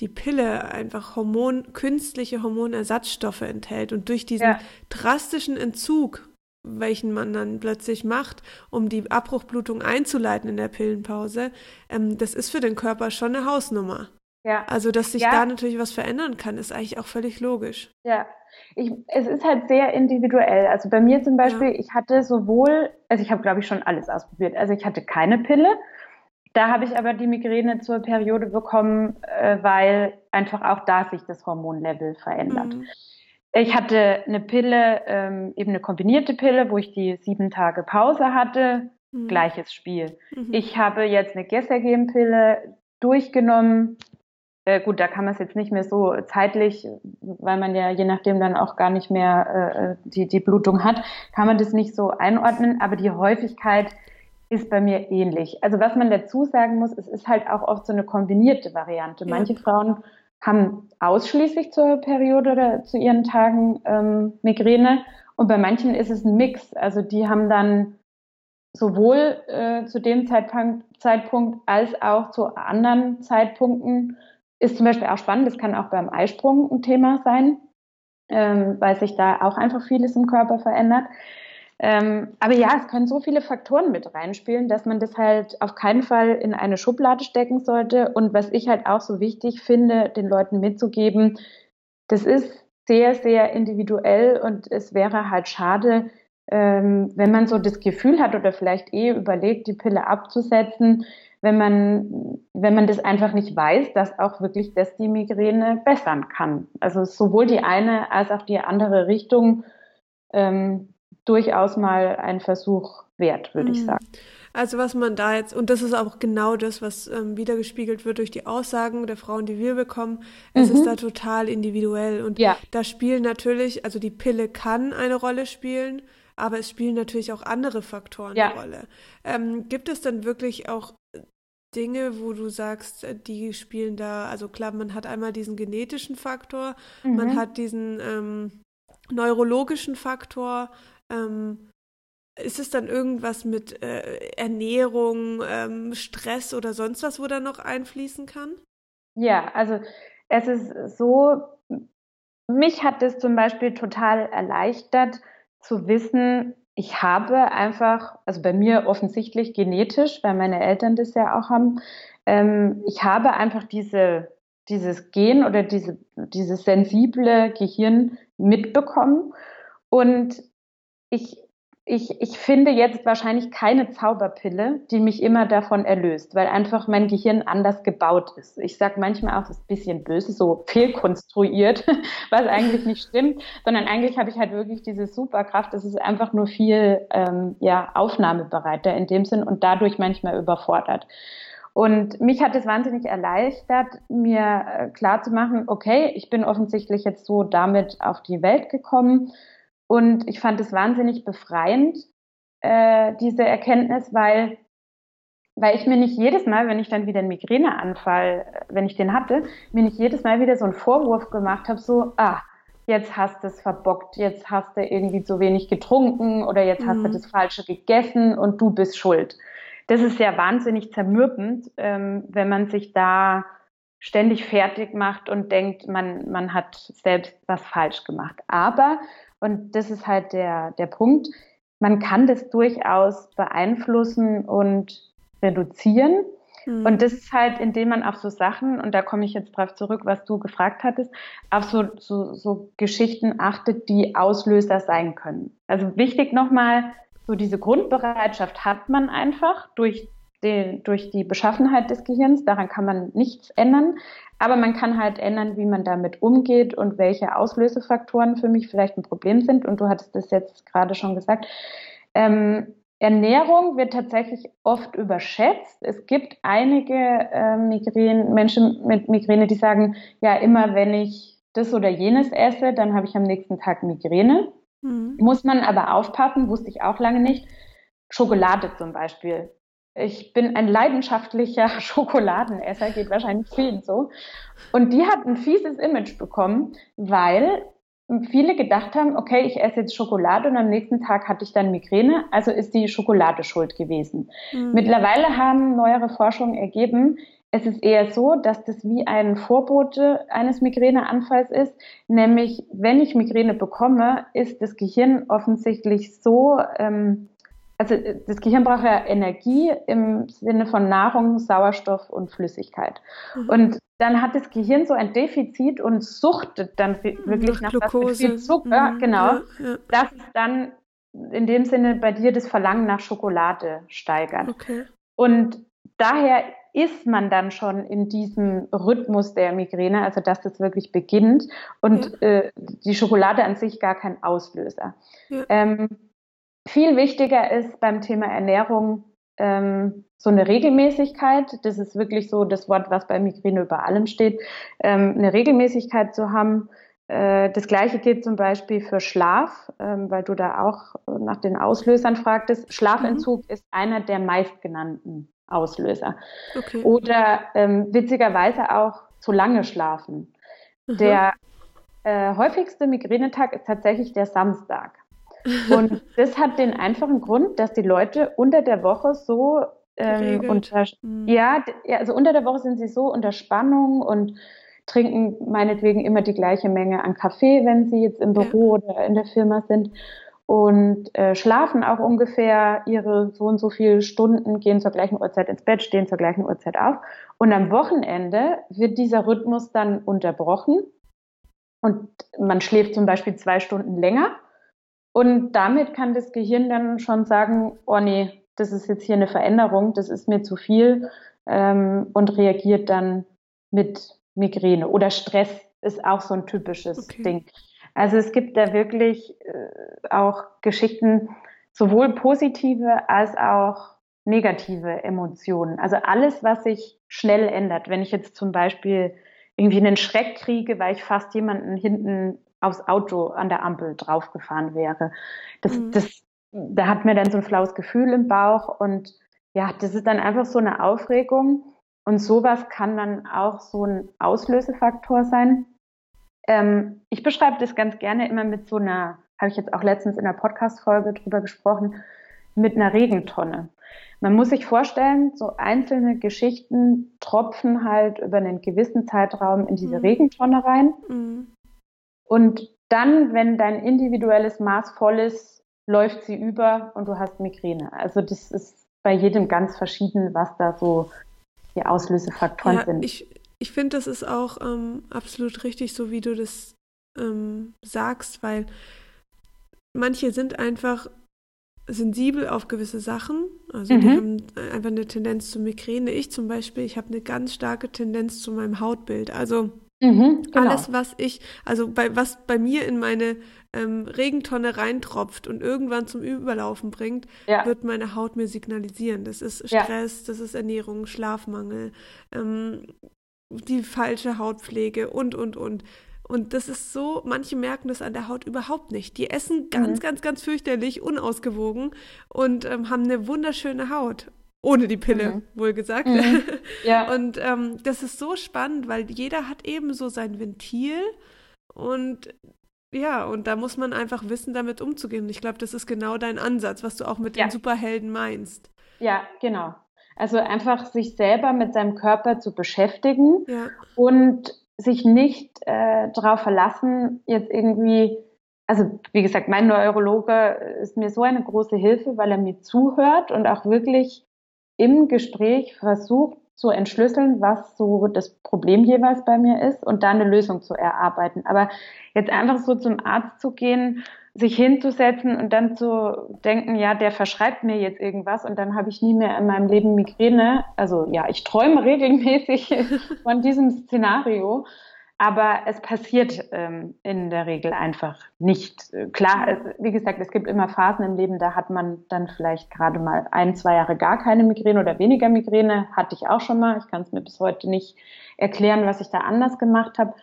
die Pille einfach Hormon, künstliche Hormonersatzstoffe enthält und durch diesen ja. drastischen Entzug, welchen man dann plötzlich macht, um die Abbruchblutung einzuleiten in der Pillenpause, ähm, das ist für den Körper schon eine Hausnummer. Ja. Also, dass sich ja. da natürlich was verändern kann, ist eigentlich auch völlig logisch. Ja, ich, es ist halt sehr individuell. Also bei mir zum Beispiel, ja. ich hatte sowohl, also ich habe glaube ich schon alles ausprobiert. Also ich hatte keine Pille. Da habe ich aber die Migräne zur Periode bekommen, äh, weil einfach auch da sich das Hormonlevel verändert. Mhm. Ich hatte eine Pille, ähm, eben eine kombinierte Pille, wo ich die sieben Tage Pause hatte. Mhm. Gleiches Spiel. Mhm. Ich habe jetzt eine Gestagen-Pille durchgenommen, äh, gut, da kann man es jetzt nicht mehr so zeitlich, weil man ja je nachdem dann auch gar nicht mehr äh, die, die Blutung hat, kann man das nicht so einordnen, aber die Häufigkeit ist bei mir ähnlich. Also was man dazu sagen muss, es ist halt auch oft so eine kombinierte Variante. Ja. Manche Frauen haben ausschließlich zur Periode oder zu ihren Tagen ähm, Migräne und bei manchen ist es ein Mix. Also die haben dann sowohl äh, zu dem Zeitpunkt, Zeitpunkt als auch zu anderen Zeitpunkten ist zum Beispiel auch spannend, das kann auch beim Eisprung ein Thema sein, ähm, weil sich da auch einfach vieles im Körper verändert. Ähm, aber ja, es können so viele Faktoren mit reinspielen, dass man das halt auf keinen Fall in eine Schublade stecken sollte. Und was ich halt auch so wichtig finde, den Leuten mitzugeben, das ist sehr, sehr individuell und es wäre halt schade, ähm, wenn man so das Gefühl hat oder vielleicht eh überlegt, die Pille abzusetzen, wenn man, wenn man das einfach nicht weiß, dass auch wirklich das die Migräne bessern kann. Also sowohl die eine als auch die andere Richtung ähm, durchaus mal ein Versuch wert, würde mhm. ich sagen. Also was man da jetzt, und das ist auch genau das, was ähm, wiedergespiegelt wird durch die Aussagen der Frauen, die wir bekommen, es mhm. ist da total individuell. Und ja. da spielen natürlich, also die Pille kann eine Rolle spielen, aber es spielen natürlich auch andere Faktoren ja. eine Rolle. Ähm, gibt es dann wirklich auch Dinge, wo du sagst, äh, die spielen da, also klar, man hat einmal diesen genetischen Faktor, mhm. man hat diesen ähm, neurologischen Faktor. Ähm, ist es dann irgendwas mit äh, Ernährung, ähm, Stress oder sonst was, wo da noch einfließen kann? Ja, also es ist so, mich hat es zum Beispiel total erleichtert zu wissen, ich habe einfach, also bei mir offensichtlich genetisch, weil meine Eltern das ja auch haben, ähm, ich habe einfach diese, dieses Gen oder diese, dieses sensible Gehirn mitbekommen. Und ich ich, ich finde jetzt wahrscheinlich keine Zauberpille, die mich immer davon erlöst, weil einfach mein Gehirn anders gebaut ist. Ich sage manchmal auch, das ist ein bisschen böse, so fehlkonstruiert, was eigentlich nicht stimmt, sondern eigentlich habe ich halt wirklich diese Superkraft. Es ist einfach nur viel ähm, ja, aufnahmebereiter in dem Sinn und dadurch manchmal überfordert. Und mich hat es wahnsinnig erleichtert, mir äh, klar zu machen, okay, ich bin offensichtlich jetzt so damit auf die Welt gekommen und ich fand es wahnsinnig befreiend, äh, diese Erkenntnis, weil, weil ich mir nicht jedes Mal, wenn ich dann wieder einen Migräneanfall, äh, wenn ich den hatte, mir nicht jedes Mal wieder so einen Vorwurf gemacht habe, so, ah, jetzt hast du es verbockt, jetzt hast du irgendwie zu wenig getrunken oder jetzt mhm. hast du mhm. das Falsche gegessen und du bist schuld. Das ist ja wahnsinnig zermürbend, ähm, wenn man sich da ständig fertig macht und denkt, man, man hat selbst was falsch gemacht. Aber und das ist halt der, der Punkt. Man kann das durchaus beeinflussen und reduzieren. Mhm. Und das ist halt, indem man auf so Sachen, und da komme ich jetzt drauf zurück, was du gefragt hattest, auf so, so, so Geschichten achtet, die Auslöser sein können. Also wichtig nochmal, so diese Grundbereitschaft hat man einfach durch den, durch die Beschaffenheit des Gehirns. Daran kann man nichts ändern. Aber man kann halt ändern, wie man damit umgeht und welche Auslösefaktoren für mich vielleicht ein Problem sind. Und du hattest das jetzt gerade schon gesagt. Ähm, Ernährung wird tatsächlich oft überschätzt. Es gibt einige äh, Migräne, Menschen mit Migräne, die sagen, ja, immer wenn ich das oder jenes esse, dann habe ich am nächsten Tag Migräne. Mhm. Muss man aber aufpassen, wusste ich auch lange nicht. Schokolade zum Beispiel ich bin ein leidenschaftlicher Schokoladenesser, geht wahrscheinlich vielen so. Und die hat ein fieses Image bekommen, weil viele gedacht haben, okay, ich esse jetzt Schokolade und am nächsten Tag hatte ich dann Migräne, also ist die Schokolade schuld gewesen. Mhm. Mittlerweile haben neuere Forschungen ergeben, es ist eher so, dass das wie ein Vorbote eines Migräneanfalls ist, nämlich wenn ich Migräne bekomme, ist das Gehirn offensichtlich so ähm, also äh, das Gehirn braucht ja Energie im Sinne von Nahrung, Sauerstoff und Flüssigkeit. Mhm. Und dann hat das Gehirn so ein Defizit und suchtet dann wirklich nach, nach viel Zucker, mhm. genau, ja, ja. dass es dann in dem Sinne bei dir das Verlangen nach Schokolade steigert. Okay. Und daher ist man dann schon in diesem Rhythmus der Migräne, also dass das wirklich beginnt und ja. äh, die Schokolade an sich gar kein Auslöser. Ähm, viel wichtiger ist beim Thema Ernährung ähm, so eine Regelmäßigkeit. Das ist wirklich so das Wort, was bei Migräne über allem steht. Ähm, eine Regelmäßigkeit zu haben. Äh, das Gleiche gilt zum Beispiel für Schlaf, ähm, weil du da auch nach den Auslösern fragtest. Schlafentzug mhm. ist einer der meistgenannten Auslöser. Okay. Oder ähm, witzigerweise auch zu lange schlafen. Mhm. Der äh, häufigste Migränetag ist tatsächlich der Samstag. Und das hat den einfachen Grund, dass die Leute unter der Woche so ähm, unter, mhm. ja, also unter der Woche sind sie so unter Spannung und trinken meinetwegen immer die gleiche Menge an Kaffee, wenn sie jetzt im Büro ja. oder in der Firma sind und äh, schlafen auch ungefähr ihre so und so viele Stunden, gehen zur gleichen Uhrzeit ins Bett, stehen zur gleichen Uhrzeit auf. Und am Wochenende wird dieser Rhythmus dann unterbrochen und man schläft zum Beispiel zwei Stunden länger und damit kann das Gehirn dann schon sagen, oh nee, das ist jetzt hier eine Veränderung, das ist mir zu viel ähm, und reagiert dann mit Migräne. Oder Stress ist auch so ein typisches okay. Ding. Also es gibt da wirklich äh, auch Geschichten, sowohl positive als auch negative Emotionen. Also alles, was sich schnell ändert. Wenn ich jetzt zum Beispiel irgendwie einen Schreck kriege, weil ich fast jemanden hinten aufs Auto an der Ampel draufgefahren wäre. Das, mhm. das, da hat mir dann so ein flaues Gefühl im Bauch und ja, das ist dann einfach so eine Aufregung und sowas kann dann auch so ein Auslösefaktor sein. Ähm, ich beschreibe das ganz gerne immer mit so einer, habe ich jetzt auch letztens in der Podcast-Folge drüber gesprochen, mit einer Regentonne. Man muss sich vorstellen, so einzelne Geschichten tropfen halt über einen gewissen Zeitraum in diese mhm. Regentonne rein. Mhm. Und dann, wenn dein individuelles Maß voll ist, läuft sie über und du hast Migräne. Also das ist bei jedem ganz verschieden, was da so die Auslösefaktoren ja, sind. Ich, ich finde, das ist auch ähm, absolut richtig, so wie du das ähm, sagst, weil manche sind einfach sensibel auf gewisse Sachen. Also mhm. die haben einfach eine Tendenz zu Migräne. Ich zum Beispiel, ich habe eine ganz starke Tendenz zu meinem Hautbild. Also mhm, genau. alles, was ich, also bei was bei mir in meine ähm, Regentonne reintropft und irgendwann zum Überlaufen bringt, ja. wird meine Haut mir signalisieren. Das ist Stress, ja. das ist Ernährung, Schlafmangel, ähm, die falsche Hautpflege und, und, und. Und das ist so, manche merken das an der Haut überhaupt nicht. Die essen ganz, mhm. ganz, ganz fürchterlich, unausgewogen und ähm, haben eine wunderschöne Haut. Ohne die Pille, mhm. wohlgesagt. Mhm. Ja. Und ähm, das ist so spannend, weil jeder hat eben so sein Ventil und ja, und da muss man einfach wissen, damit umzugehen. Und ich glaube, das ist genau dein Ansatz, was du auch mit ja. den Superhelden meinst. Ja, genau. Also einfach sich selber mit seinem Körper zu beschäftigen ja. und sich nicht äh, darauf verlassen, jetzt irgendwie, also wie gesagt, mein Neurologe ist mir so eine große Hilfe, weil er mir zuhört und auch wirklich im Gespräch versucht zu entschlüsseln, was so das Problem jeweils bei mir ist und da eine Lösung zu erarbeiten. Aber jetzt einfach so zum Arzt zu gehen sich hinzusetzen und dann zu denken, ja, der verschreibt mir jetzt irgendwas und dann habe ich nie mehr in meinem Leben Migräne. Also ja, ich träume regelmäßig von diesem Szenario, aber es passiert ähm, in der Regel einfach nicht. Klar, es, wie gesagt, es gibt immer Phasen im Leben, da hat man dann vielleicht gerade mal ein, zwei Jahre gar keine Migräne oder weniger Migräne. Hatte ich auch schon mal. Ich kann es mir bis heute nicht erklären, was ich da anders gemacht habe.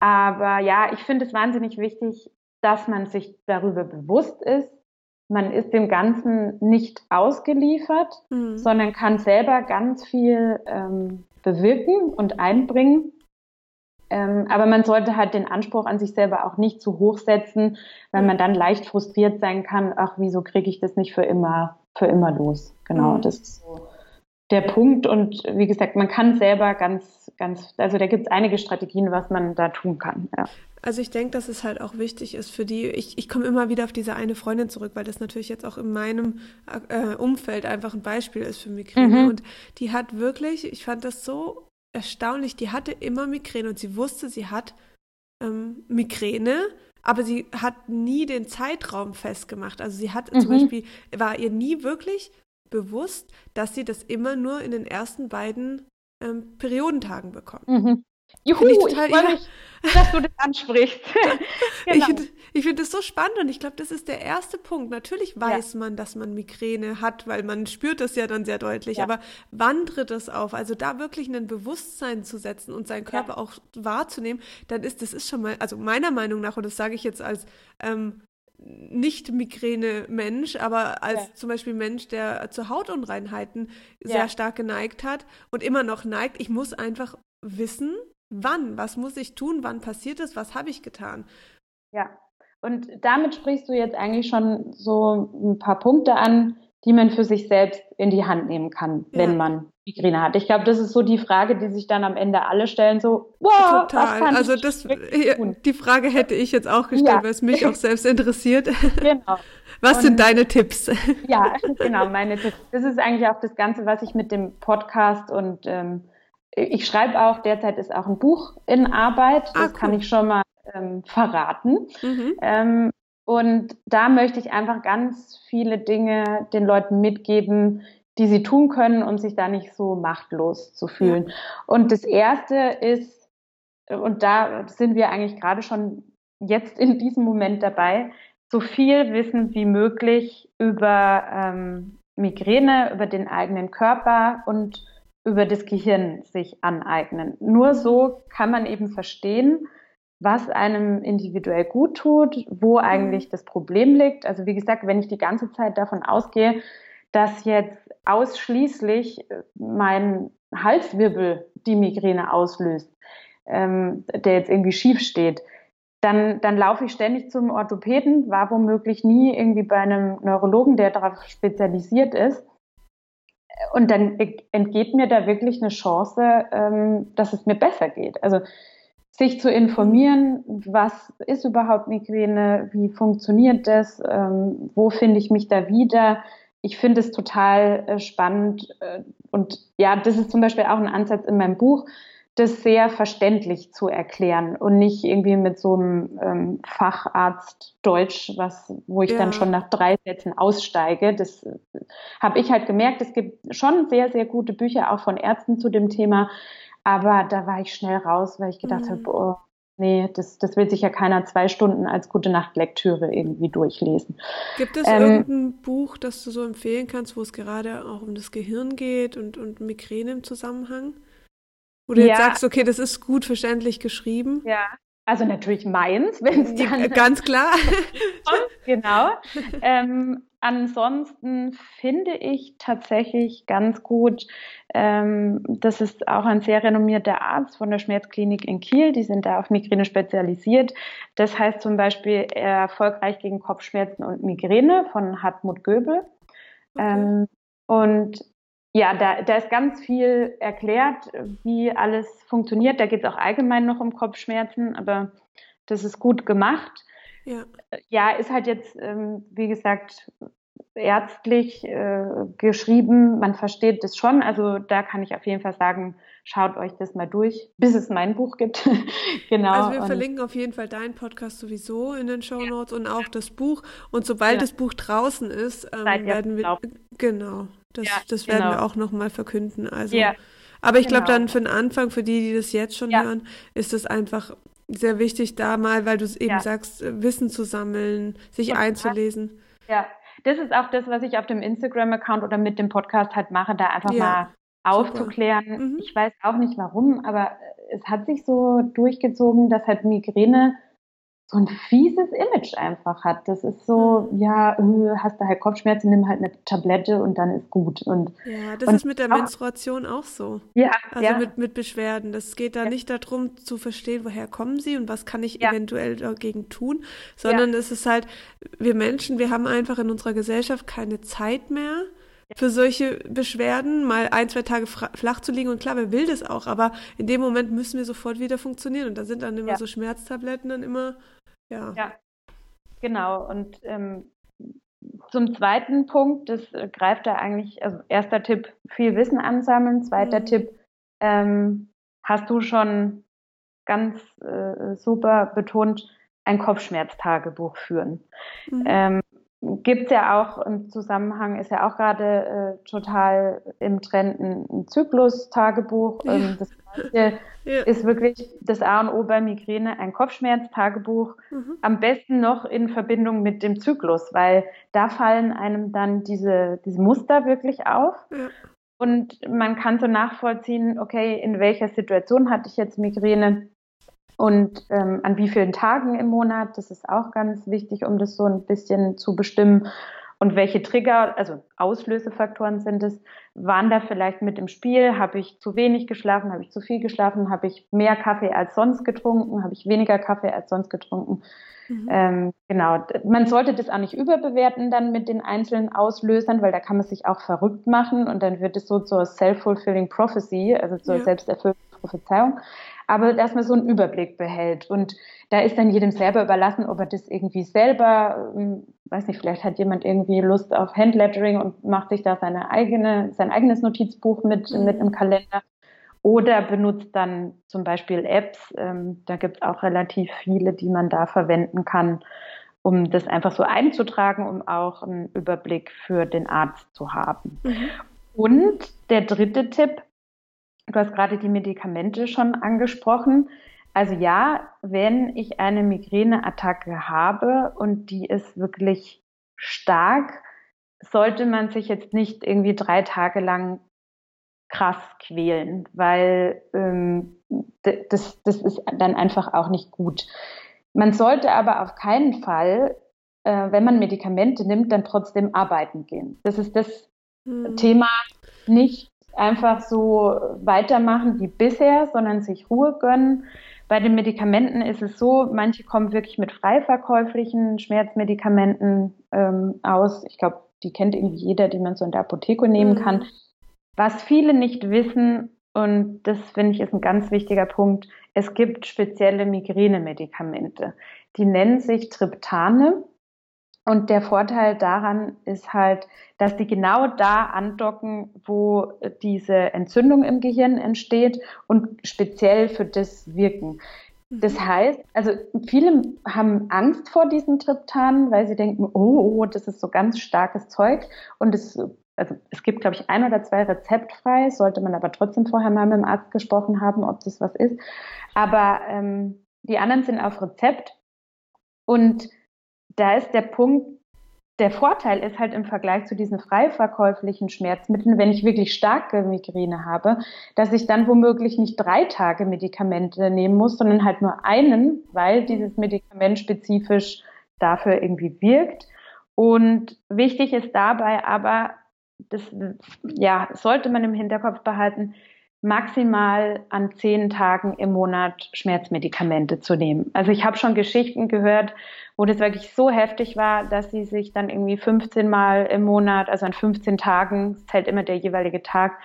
Aber ja, ich finde es wahnsinnig wichtig, dass man sich darüber bewusst ist, man ist dem Ganzen nicht ausgeliefert, mhm. sondern kann selber ganz viel ähm, bewirken und einbringen. Ähm, aber man sollte halt den Anspruch an sich selber auch nicht zu hoch setzen, weil man dann leicht frustriert sein kann, ach, wieso kriege ich das nicht für immer, für immer los? Genau, mhm. das ist so der Punkt. Und wie gesagt, man kann selber ganz, ganz, also da gibt es einige Strategien, was man da tun kann. Ja. Also ich denke, dass es halt auch wichtig ist für die, ich, ich komme immer wieder auf diese eine Freundin zurück, weil das natürlich jetzt auch in meinem äh, Umfeld einfach ein Beispiel ist für Migräne. Mhm. Und die hat wirklich, ich fand das so erstaunlich, die hatte immer Migräne und sie wusste, sie hat ähm, Migräne, aber sie hat nie den Zeitraum festgemacht. Also sie hat mhm. zum Beispiel, war ihr nie wirklich bewusst, dass sie das immer nur in den ersten beiden ähm, Periodentagen bekommt. Mhm. Juhu, ich, total, ich freue mich, dass du das ansprichst. genau. Ich finde ich find das so spannend und ich glaube, das ist der erste Punkt. Natürlich weiß ja. man, dass man Migräne hat, weil man spürt das ja dann sehr deutlich. Ja. Aber wann tritt das auf? Also da wirklich ein Bewusstsein zu setzen und seinen Körper ja. auch wahrzunehmen, dann ist das ist schon mal, also meiner Meinung nach, und das sage ich jetzt als ähm, nicht Migräne-Mensch, aber als ja. zum Beispiel Mensch, der zu Hautunreinheiten sehr stark geneigt hat und immer noch neigt, ich muss einfach wissen, wann, was muss ich tun, wann passiert es, was habe ich getan. Ja, und damit sprichst du jetzt eigentlich schon so ein paar Punkte an, die man für sich selbst in die Hand nehmen kann, ja. wenn man Migräne hat. Ich glaube, das ist so die Frage, die sich dann am Ende alle stellen, so, wow, Total. also das, die Frage hätte ich jetzt auch gestellt, ja. weil es mich auch selbst interessiert. Genau. Was Und, sind deine Tipps? Ja, genau, meine Tipps. Das ist eigentlich auch das Ganze, was ich mit dem Podcast und ähm, ich schreibe auch, derzeit ist auch ein Buch in Arbeit, das ah, cool. kann ich schon mal ähm, verraten. Mhm. Ähm, und da möchte ich einfach ganz viele Dinge den Leuten mitgeben, die sie tun können, um sich da nicht so machtlos zu fühlen. Ja. Und das Erste ist, und da sind wir eigentlich gerade schon jetzt in diesem Moment dabei, so viel Wissen wie möglich über ähm, Migräne, über den eigenen Körper und über das Gehirn sich aneignen. Nur so kann man eben verstehen, was einem individuell gut tut, wo eigentlich das Problem liegt. Also wie gesagt, wenn ich die ganze Zeit davon ausgehe, dass jetzt ausschließlich mein Halswirbel die Migräne auslöst, ähm, der jetzt irgendwie schief steht, dann, dann laufe ich ständig zum Orthopäden, war womöglich nie irgendwie bei einem Neurologen, der darauf spezialisiert ist. Und dann entgeht mir da wirklich eine Chance, ähm, dass es mir besser geht. Also sich zu informieren, was ist überhaupt Migräne, wie funktioniert das, ähm, wo finde ich mich da wieder. Ich finde es total äh, spannend äh, und ja, das ist zum Beispiel auch ein Ansatz in meinem Buch, das sehr verständlich zu erklären und nicht irgendwie mit so einem ähm, Facharzt Deutsch, was, wo ich ja. dann schon nach drei Sätzen aussteige. Das äh, habe ich halt gemerkt. Es gibt schon sehr, sehr gute Bücher auch von Ärzten zu dem Thema. Aber da war ich schnell raus, weil ich gedacht mhm. habe, oh, nee, das, das will sich ja keiner zwei Stunden als gute Nacht-Lektüre irgendwie durchlesen. Gibt es ähm, irgendein Buch, das du so empfehlen kannst, wo es gerade auch um das Gehirn geht und, und Migräne im Zusammenhang? Wo du ja. jetzt sagst, okay, das ist gut verständlich geschrieben. Ja, also natürlich meins, wenn es dann. Ganz klar. genau. Ähm, ansonsten finde ich tatsächlich ganz gut, ähm, das ist auch ein sehr renommierter Arzt von der Schmerzklinik in Kiel, die sind da auf Migräne spezialisiert. Das heißt zum Beispiel erfolgreich gegen Kopfschmerzen und Migräne von Hartmut Göbel. Okay. Ähm, und ja, da, da ist ganz viel erklärt, wie alles funktioniert. Da geht es auch allgemein noch um Kopfschmerzen, aber das ist gut gemacht. Ja, ja ist halt jetzt, ähm, wie gesagt, ärztlich äh, geschrieben. Man versteht das schon. Also da kann ich auf jeden Fall sagen, schaut euch das mal durch, bis es mein Buch gibt. genau. Also wir und verlinken auf jeden Fall deinen Podcast sowieso in den Show Notes ja. und auch das Buch. Und sobald ja. das Buch draußen ist, ähm, werden wir genau. Das, ja, das werden genau. wir auch nochmal verkünden. Also, ja, aber ich genau. glaube dann für den Anfang, für die, die das jetzt schon ja. hören, ist es einfach sehr wichtig, da mal, weil du es eben sagst, Wissen zu sammeln, sich einzulesen. Ja, das ist auch das, was ich auf dem Instagram-Account oder mit dem Podcast halt mache, da einfach mal aufzuklären. Mhm. Ich weiß auch nicht warum, aber es hat sich so durchgezogen, dass halt Migräne so ein fieses Image einfach hat. Das ist so, mhm. ja, äh, hast du halt Kopfschmerzen, nimm halt eine Tablette und dann ist gut. Und, ja, das und ist mit der auch, Menstruation auch so. Ja. Also ja. Mit, mit Beschwerden. Das geht da ja. nicht darum zu verstehen, woher kommen sie und was kann ich ja. eventuell dagegen tun, sondern es ist halt, wir Menschen, wir haben einfach in unserer Gesellschaft keine Zeit mehr für solche Beschwerden, mal ein, zwei Tage flach zu liegen. Und klar, wer will das auch, aber in dem Moment müssen wir sofort wieder funktionieren. Und da sind dann immer ja. so Schmerztabletten dann immer ja. ja, genau. Und ähm, zum zweiten Punkt, das äh, greift da eigentlich, also erster Tipp, viel Wissen ansammeln. Zweiter mhm. Tipp, ähm, hast du schon ganz äh, super betont, ein Kopfschmerztagebuch führen. Mhm. Ähm, Gibt es ja auch im Zusammenhang, ist ja auch gerade äh, total im Trend ein, Zyklus-Tagebuch. Ja. Ähm, das ja. ist wirklich das A und O bei Migräne, ein Kopfschmerz-Tagebuch. Mhm. Am besten noch in Verbindung mit dem Zyklus, weil da fallen einem dann diese, diese Muster wirklich auf. Ja. Und man kann so nachvollziehen, okay, in welcher Situation hatte ich jetzt Migräne? Und ähm, an wie vielen Tagen im Monat. Das ist auch ganz wichtig, um das so ein bisschen zu bestimmen. Und welche Trigger, also Auslösefaktoren sind es? Waren da vielleicht mit im Spiel? Habe ich zu wenig geschlafen? Habe ich zu viel geschlafen? Habe ich mehr Kaffee als sonst getrunken? Habe ich weniger Kaffee als sonst getrunken? Mhm. Ähm, genau. Man sollte das auch nicht überbewerten dann mit den einzelnen Auslösern, weil da kann man sich auch verrückt machen und dann wird es so zur self-fulfilling prophecy, also zur ja. selbsterfüllenden Prophezeiung aber dass man so einen Überblick behält. Und da ist dann jedem selber überlassen, ob er das irgendwie selber, ähm, weiß nicht, vielleicht hat jemand irgendwie Lust auf Handlettering und macht sich da seine eigene, sein eigenes Notizbuch mit, mhm. mit einem Kalender. Oder benutzt dann zum Beispiel Apps. Ähm, da gibt es auch relativ viele, die man da verwenden kann, um das einfach so einzutragen, um auch einen Überblick für den Arzt zu haben. Mhm. Und der dritte Tipp, Du hast gerade die Medikamente schon angesprochen. Also ja, wenn ich eine Migräneattacke habe und die ist wirklich stark, sollte man sich jetzt nicht irgendwie drei Tage lang krass quälen, weil ähm, das, das ist dann einfach auch nicht gut. Man sollte aber auf keinen Fall, äh, wenn man Medikamente nimmt, dann trotzdem arbeiten gehen. Das ist das hm. Thema nicht einfach so weitermachen wie bisher, sondern sich Ruhe gönnen. Bei den Medikamenten ist es so, manche kommen wirklich mit frei verkäuflichen Schmerzmedikamenten ähm, aus. Ich glaube, die kennt irgendwie jeder, die man so in der Apotheke nehmen mhm. kann. Was viele nicht wissen, und das finde ich ist ein ganz wichtiger Punkt, es gibt spezielle Migränemedikamente. Die nennen sich Triptane Und der Vorteil daran ist halt, dass die genau da andocken, wo diese Entzündung im Gehirn entsteht und speziell für das wirken. Das mhm. heißt, also viele haben Angst vor diesen Triptanen, weil sie denken, oh, oh das ist so ganz starkes Zeug. Und es, also es gibt, glaube ich, ein oder zwei rezeptfrei, sollte man aber trotzdem vorher mal mit dem Arzt gesprochen haben, ob das was ist. Aber ähm, die anderen sind auf Rezept. Und da ist der Punkt, der Vorteil ist halt im Vergleich zu diesen frei verkäuflichen Schmerzmitteln, wenn ich wirklich starke Migräne habe, dass ich dann womöglich nicht drei Tage Medikamente nehmen muss, sondern halt nur einen, weil dieses Medikament spezifisch dafür irgendwie wirkt. Und wichtig ist dabei aber, das ja, sollte man im Hinterkopf behalten, maximal an zehn Tagen im Monat Schmerzmedikamente zu nehmen. Also ich habe schon Geschichten gehört, wo das wirklich so heftig war, dass sie sich dann irgendwie 15 Mal im Monat, also an 15 Tagen, zählt immer der jeweilige Tag,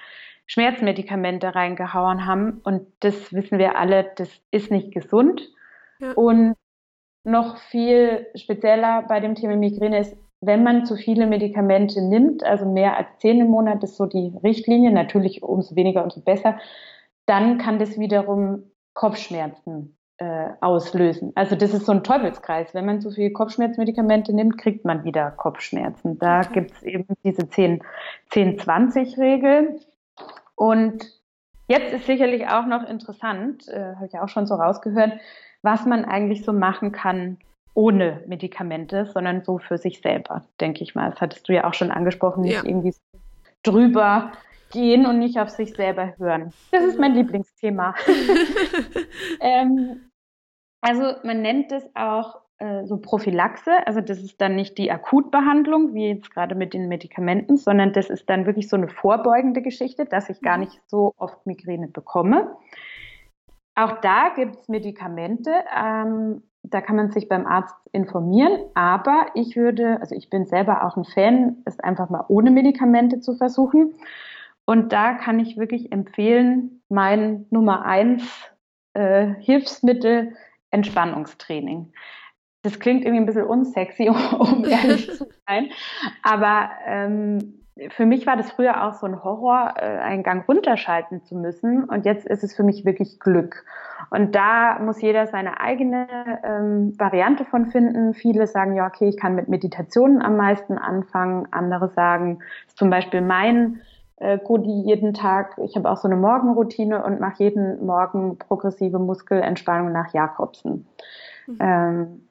Schmerzmedikamente reingehauen haben. Und das wissen wir alle, das ist nicht gesund. Ja. Und noch viel spezieller bei dem Thema Migräne ist, wenn man zu viele Medikamente nimmt, also mehr als zehn im Monat ist so die Richtlinie, natürlich umso weniger, umso besser, dann kann das wiederum Kopfschmerzen äh, auslösen. Also das ist so ein Teufelskreis. Wenn man zu viele Kopfschmerzmedikamente nimmt, kriegt man wieder Kopfschmerzen. Da okay. gibt es eben diese 10-20-Regel. Und jetzt ist sicherlich auch noch interessant, äh, habe ich auch schon so rausgehört, was man eigentlich so machen kann, ohne Medikamente, sondern so für sich selber, denke ich mal. Das hattest du ja auch schon angesprochen, nicht ja. irgendwie drüber gehen und nicht auf sich selber hören. Das ist mein Lieblingsthema. ähm, also man nennt es auch äh, so Prophylaxe. Also das ist dann nicht die Akutbehandlung, wie jetzt gerade mit den Medikamenten, sondern das ist dann wirklich so eine vorbeugende Geschichte, dass ich gar mhm. nicht so oft Migräne bekomme. Auch da gibt es Medikamente. Ähm, da kann man sich beim Arzt informieren, aber ich würde, also ich bin selber auch ein Fan, es einfach mal ohne Medikamente zu versuchen. Und da kann ich wirklich empfehlen, mein Nummer eins äh, Hilfsmittel Entspannungstraining. Das klingt irgendwie ein bisschen unsexy, um ehrlich zu sein, aber ähm, für mich war das früher auch so ein Horror, äh, einen Gang runterschalten zu müssen. Und jetzt ist es für mich wirklich Glück. Und da muss jeder seine eigene ähm, Variante von finden. Viele sagen, ja, okay, ich kann mit Meditationen am meisten anfangen. Andere sagen, zum Beispiel mein äh, Goodie jeden Tag. Ich habe auch so eine Morgenroutine und mache jeden Morgen progressive Muskelentspannung nach Jakobsen. Mhm. Ähm,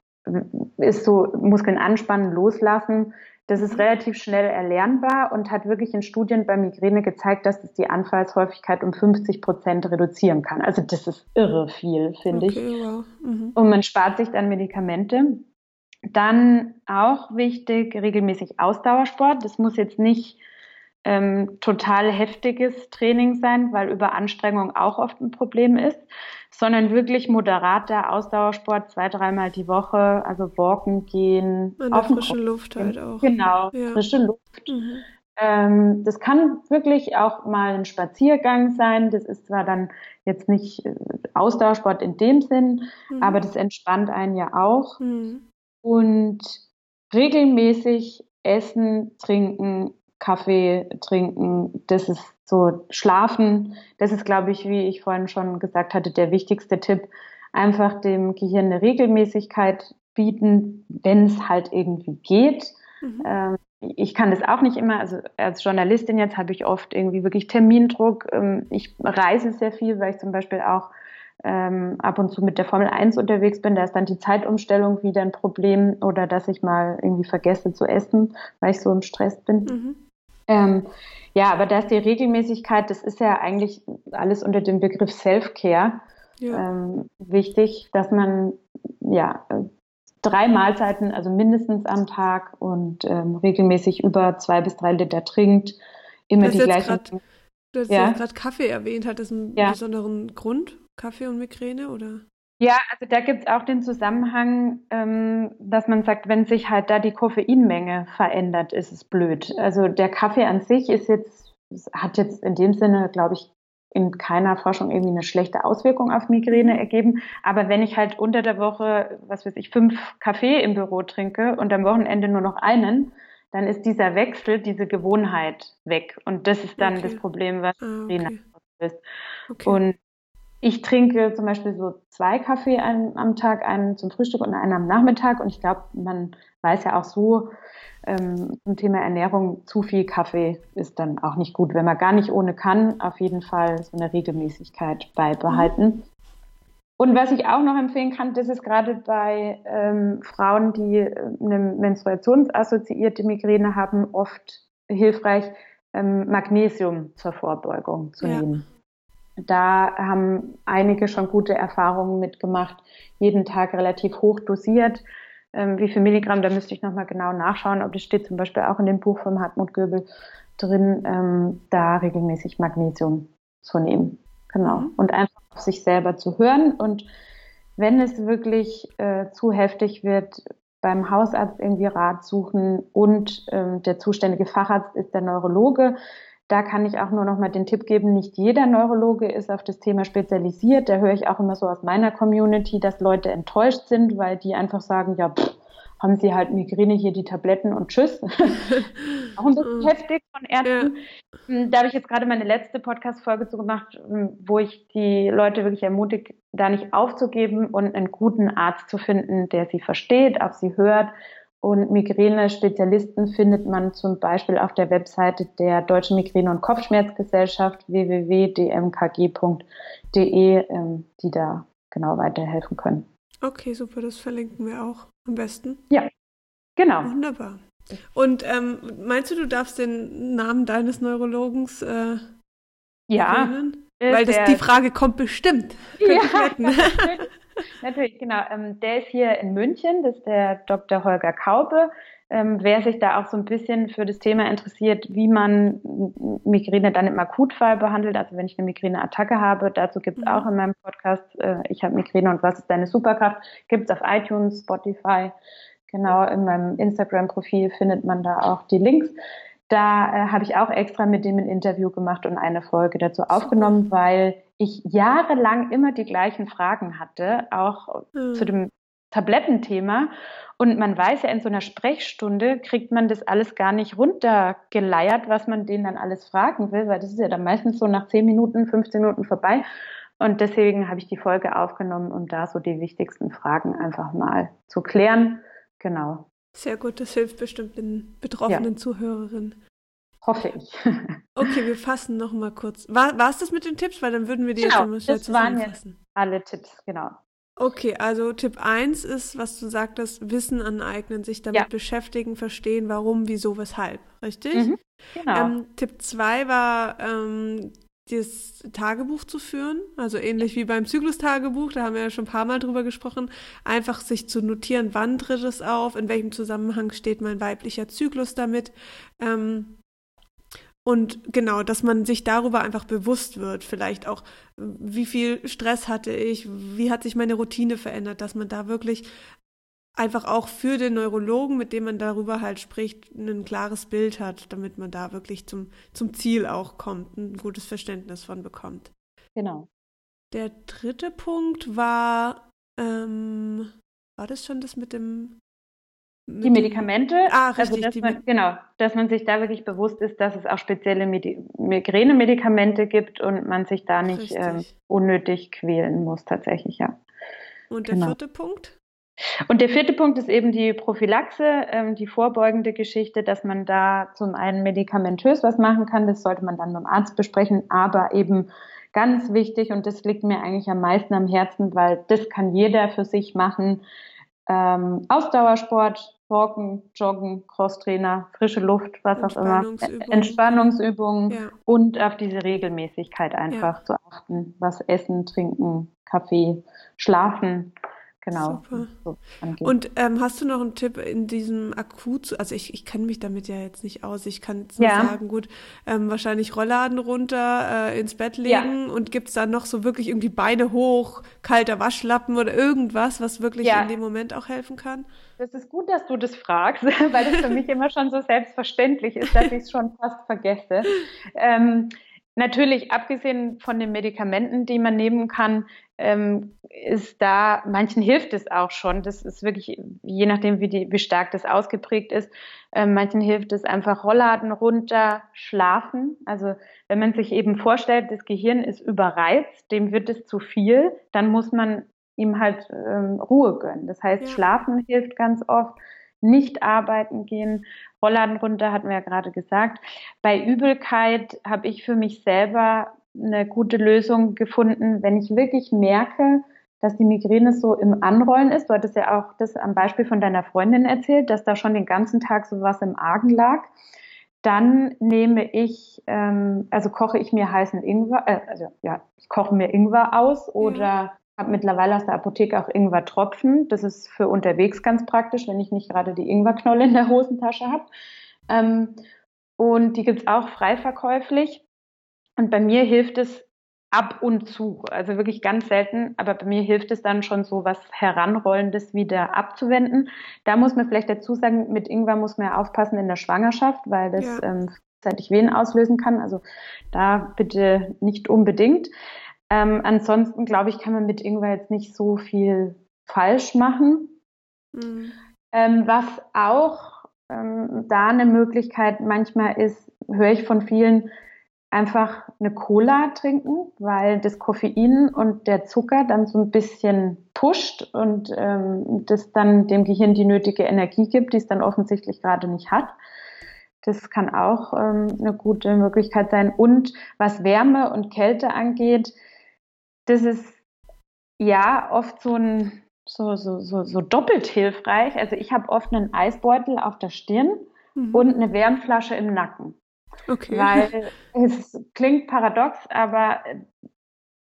ist so Muskeln anspannen, loslassen das ist relativ schnell erlernbar und hat wirklich in Studien bei Migräne gezeigt, dass es die Anfallshäufigkeit um 50 Prozent reduzieren kann. Also das ist irre viel, finde okay, ich. Wow. Mhm. Und man spart sich dann Medikamente. Dann auch wichtig, regelmäßig Ausdauersport. Das muss jetzt nicht ähm, total heftiges Training sein, weil Überanstrengung auch oft ein Problem ist, sondern wirklich moderater Ausdauersport zwei, dreimal die Woche, also walken gehen. An der frischen Luft halt auch. Genau, ja. frische Luft. Mhm. Ähm, das kann wirklich auch mal ein Spaziergang sein. Das ist zwar dann jetzt nicht äh, Ausdauersport in dem Sinn, mhm. aber das entspannt einen ja auch. Mhm. Und regelmäßig essen, trinken, Kaffee trinken, das ist so schlafen. Das ist, glaube ich, wie ich vorhin schon gesagt hatte, der wichtigste Tipp. Einfach dem Gehirn eine Regelmäßigkeit bieten, wenn es halt irgendwie geht. Mhm. Ähm, ich kann das auch nicht immer, also als Journalistin jetzt habe ich oft irgendwie wirklich Termindruck. Ähm, ich reise sehr viel, weil ich zum Beispiel auch ähm, ab und zu mit der Formel 1 unterwegs bin, da ist dann die Zeitumstellung wieder ein Problem oder dass ich mal irgendwie vergesse zu essen, weil ich so im Stress bin. Mhm. Ähm, ja, aber da ist die Regelmäßigkeit, das ist ja eigentlich alles unter dem Begriff Self-Care ja. ähm, wichtig, dass man ja drei Mahlzeiten, also mindestens am Tag und ähm, regelmäßig über zwei bis drei Liter trinkt, immer die gleichen. Grad, du hast ja gerade Kaffee erwähnt, hat das einen ja. besonderen Grund, Kaffee und Migräne oder? Ja, also da gibt es auch den Zusammenhang, ähm, dass man sagt, wenn sich halt da die Koffeinmenge verändert, ist es blöd. Also der Kaffee an sich ist jetzt, hat jetzt in dem Sinne, glaube ich, in keiner Forschung irgendwie eine schlechte Auswirkung auf Migräne ergeben. Aber wenn ich halt unter der Woche, was weiß ich, fünf Kaffee im Büro trinke und am Wochenende nur noch einen, dann ist dieser Wechsel, diese Gewohnheit weg. Und das ist dann okay. das Problem, was ah, okay. ist. Okay. Und ich trinke zum Beispiel so zwei Kaffee am Tag, einen zum Frühstück und einen am Nachmittag. Und ich glaube, man weiß ja auch so ähm, zum Thema Ernährung, zu viel Kaffee ist dann auch nicht gut. Wenn man gar nicht ohne kann, auf jeden Fall so eine Regelmäßigkeit beibehalten. Mhm. Und was ich auch noch empfehlen kann, das ist gerade bei ähm, Frauen, die äh, eine menstruationsassoziierte Migräne haben, oft hilfreich, ähm, Magnesium zur Vorbeugung zu ja. nehmen. Da haben einige schon gute Erfahrungen mitgemacht, jeden Tag relativ hoch dosiert. Ähm, wie viel Milligramm, da müsste ich nochmal genau nachschauen, ob das steht zum Beispiel auch in dem Buch von Hartmut Göbel drin, ähm, da regelmäßig Magnesium zu nehmen. Genau. Mhm. Und einfach auf sich selber zu hören. Und wenn es wirklich äh, zu heftig wird, beim Hausarzt irgendwie Rat suchen und ähm, der zuständige Facharzt ist der Neurologe. Da kann ich auch nur noch mal den Tipp geben, nicht jeder Neurologe ist auf das Thema spezialisiert. Da höre ich auch immer so aus meiner Community, dass Leute enttäuscht sind, weil die einfach sagen, ja, pff, haben sie halt Migräne, hier die Tabletten und tschüss. auch ein bisschen heftig von Ärzten. Ja. Da habe ich jetzt gerade meine letzte Podcast-Folge zu gemacht, hm, wo ich die Leute wirklich ermutige, da nicht aufzugeben und einen guten Arzt zu finden, der sie versteht, auf sie hört. Und Migräne-Spezialisten findet man zum Beispiel auf der Webseite der Deutschen Migräne- und Kopfschmerzgesellschaft www.dmkg.de, ähm, die da genau weiterhelfen können. Okay, super, das verlinken wir auch am besten. Ja, genau. Wunderbar. Und ähm, meinst du, du darfst den Namen deines Neurologens äh, ja, erwähnen? Weil das, die Frage kommt bestimmt. Ja, natürlich, genau. Ähm, der ist hier in München, das ist der Dr. Holger Kaube. Ähm, wer sich da auch so ein bisschen für das Thema interessiert, wie man Migräne dann im Akutfall behandelt, also wenn ich eine Migräneattacke habe, dazu gibt es mhm. auch in meinem Podcast, äh, ich habe Migräne und was ist deine Superkraft, gibt es auf iTunes, Spotify, genau in meinem Instagram-Profil findet man da auch die Links. Da äh, habe ich auch extra mit dem ein Interview gemacht und eine Folge dazu aufgenommen, weil ich jahrelang immer die gleichen Fragen hatte, auch mhm. zu dem Tablettenthema. Und man weiß ja, in so einer Sprechstunde kriegt man das alles gar nicht runtergeleiert, was man denen dann alles fragen will, weil das ist ja dann meistens so nach 10 Minuten, 15 Minuten vorbei. Und deswegen habe ich die Folge aufgenommen, um da so die wichtigsten Fragen einfach mal zu klären. Genau. Sehr gut, das hilft bestimmt den betroffenen ja. Zuhörerinnen. Hoffe ich. okay, wir fassen noch mal kurz. War es das mit den Tipps? Weil dann würden wir die genau, jetzt mal das waren jetzt alle Tipps, genau. Okay, also Tipp 1 ist, was du sagtest, Wissen aneignen, sich damit ja. beschäftigen, verstehen, warum, wieso, weshalb. Richtig? Mhm, genau. Ähm, Tipp 2 war, ähm, das Tagebuch zu führen, also ähnlich wie beim Zyklus-Tagebuch, da haben wir ja schon ein paar Mal drüber gesprochen, einfach sich zu notieren, wann tritt es auf, in welchem Zusammenhang steht mein weiblicher Zyklus damit. Ähm, und genau, dass man sich darüber einfach bewusst wird, vielleicht auch, wie viel Stress hatte ich, wie hat sich meine Routine verändert, dass man da wirklich einfach auch für den Neurologen, mit dem man darüber halt spricht, ein klares Bild hat, damit man da wirklich zum, zum Ziel auch kommt, ein gutes Verständnis von bekommt. Genau. Der dritte Punkt war, ähm, war das schon das mit dem die Medikamente, ah, richtig, also dass man, genau, dass man sich da wirklich bewusst ist, dass es auch spezielle Migräne-Medikamente gibt und man sich da nicht ähm, unnötig quälen muss, tatsächlich, ja. Und der genau. vierte Punkt? Und der vierte Punkt ist eben die Prophylaxe, ähm, die vorbeugende Geschichte, dass man da zum einen medikamentös was machen kann, das sollte man dann beim Arzt besprechen, aber eben ganz wichtig und das liegt mir eigentlich am meisten am Herzen, weil das kann jeder für sich machen, ähm, Ausdauersport, Walken, Joggen, Crosstrainer, frische Luft, was auch immer, Entspannungsübungen ja. und auf diese Regelmäßigkeit einfach ja. zu achten, was essen, trinken, Kaffee, schlafen genau. So und ähm, hast du noch einen Tipp in diesem Akut? Also ich, ich kenne mich damit ja jetzt nicht aus. Ich kann jetzt nur ja. sagen, gut, ähm, wahrscheinlich Rollladen runter, äh, ins Bett legen ja. und gibt es da noch so wirklich irgendwie Beine hoch, kalter Waschlappen oder irgendwas, was wirklich ja. in dem Moment auch helfen kann? Das ist gut, dass du das fragst, weil das für mich immer schon so selbstverständlich ist, dass ich es schon fast vergesse. Ähm, natürlich, abgesehen von den Medikamenten, die man nehmen kann, ähm, ist da, manchen hilft es auch schon. Das ist wirklich, je nachdem, wie, die, wie stark das ausgeprägt ist, äh, manchen hilft es einfach Rollladen runter, schlafen. Also wenn man sich eben vorstellt, das Gehirn ist überreizt, dem wird es zu viel, dann muss man ihm halt ähm, Ruhe gönnen. Das heißt, ja. schlafen hilft ganz oft nicht arbeiten gehen. Rollladen runter hatten wir ja gerade gesagt. Bei Übelkeit habe ich für mich selber eine gute Lösung gefunden, wenn ich wirklich merke, dass die Migräne so im Anrollen ist. Du hattest ja auch das am Beispiel von deiner Freundin erzählt, dass da schon den ganzen Tag so was im Argen lag. Dann nehme ich, ähm, also koche ich mir heißen Ingwer, äh, also ja, ich koche mir Ingwer aus oder ja habe mittlerweile aus der Apotheke auch Ingwer-Tropfen. Das ist für unterwegs ganz praktisch, wenn ich nicht gerade die Ingwerknolle in der Hosentasche habe. Ähm, und die gibt's auch frei verkäuflich. Und bei mir hilft es ab und zu, also wirklich ganz selten, aber bei mir hilft es dann schon so was Heranrollendes wieder abzuwenden. Da muss man vielleicht dazu sagen, mit Ingwer muss man ja aufpassen in der Schwangerschaft, weil das ja. ähm, zeitig Wehen auslösen kann. Also da bitte nicht unbedingt. Ähm, ansonsten glaube ich, kann man mit Ingwer jetzt nicht so viel falsch machen. Mhm. Ähm, was auch ähm, da eine Möglichkeit manchmal ist, höre ich von vielen, einfach eine Cola trinken, weil das Koffein und der Zucker dann so ein bisschen pusht und ähm, das dann dem Gehirn die nötige Energie gibt, die es dann offensichtlich gerade nicht hat. Das kann auch ähm, eine gute Möglichkeit sein. Und was Wärme und Kälte angeht, das ist ja oft so ein so, so, so, so doppelt hilfreich. Also ich habe oft einen Eisbeutel auf der Stirn mhm. und eine Wärmflasche im Nacken. Okay. Weil es klingt paradox, aber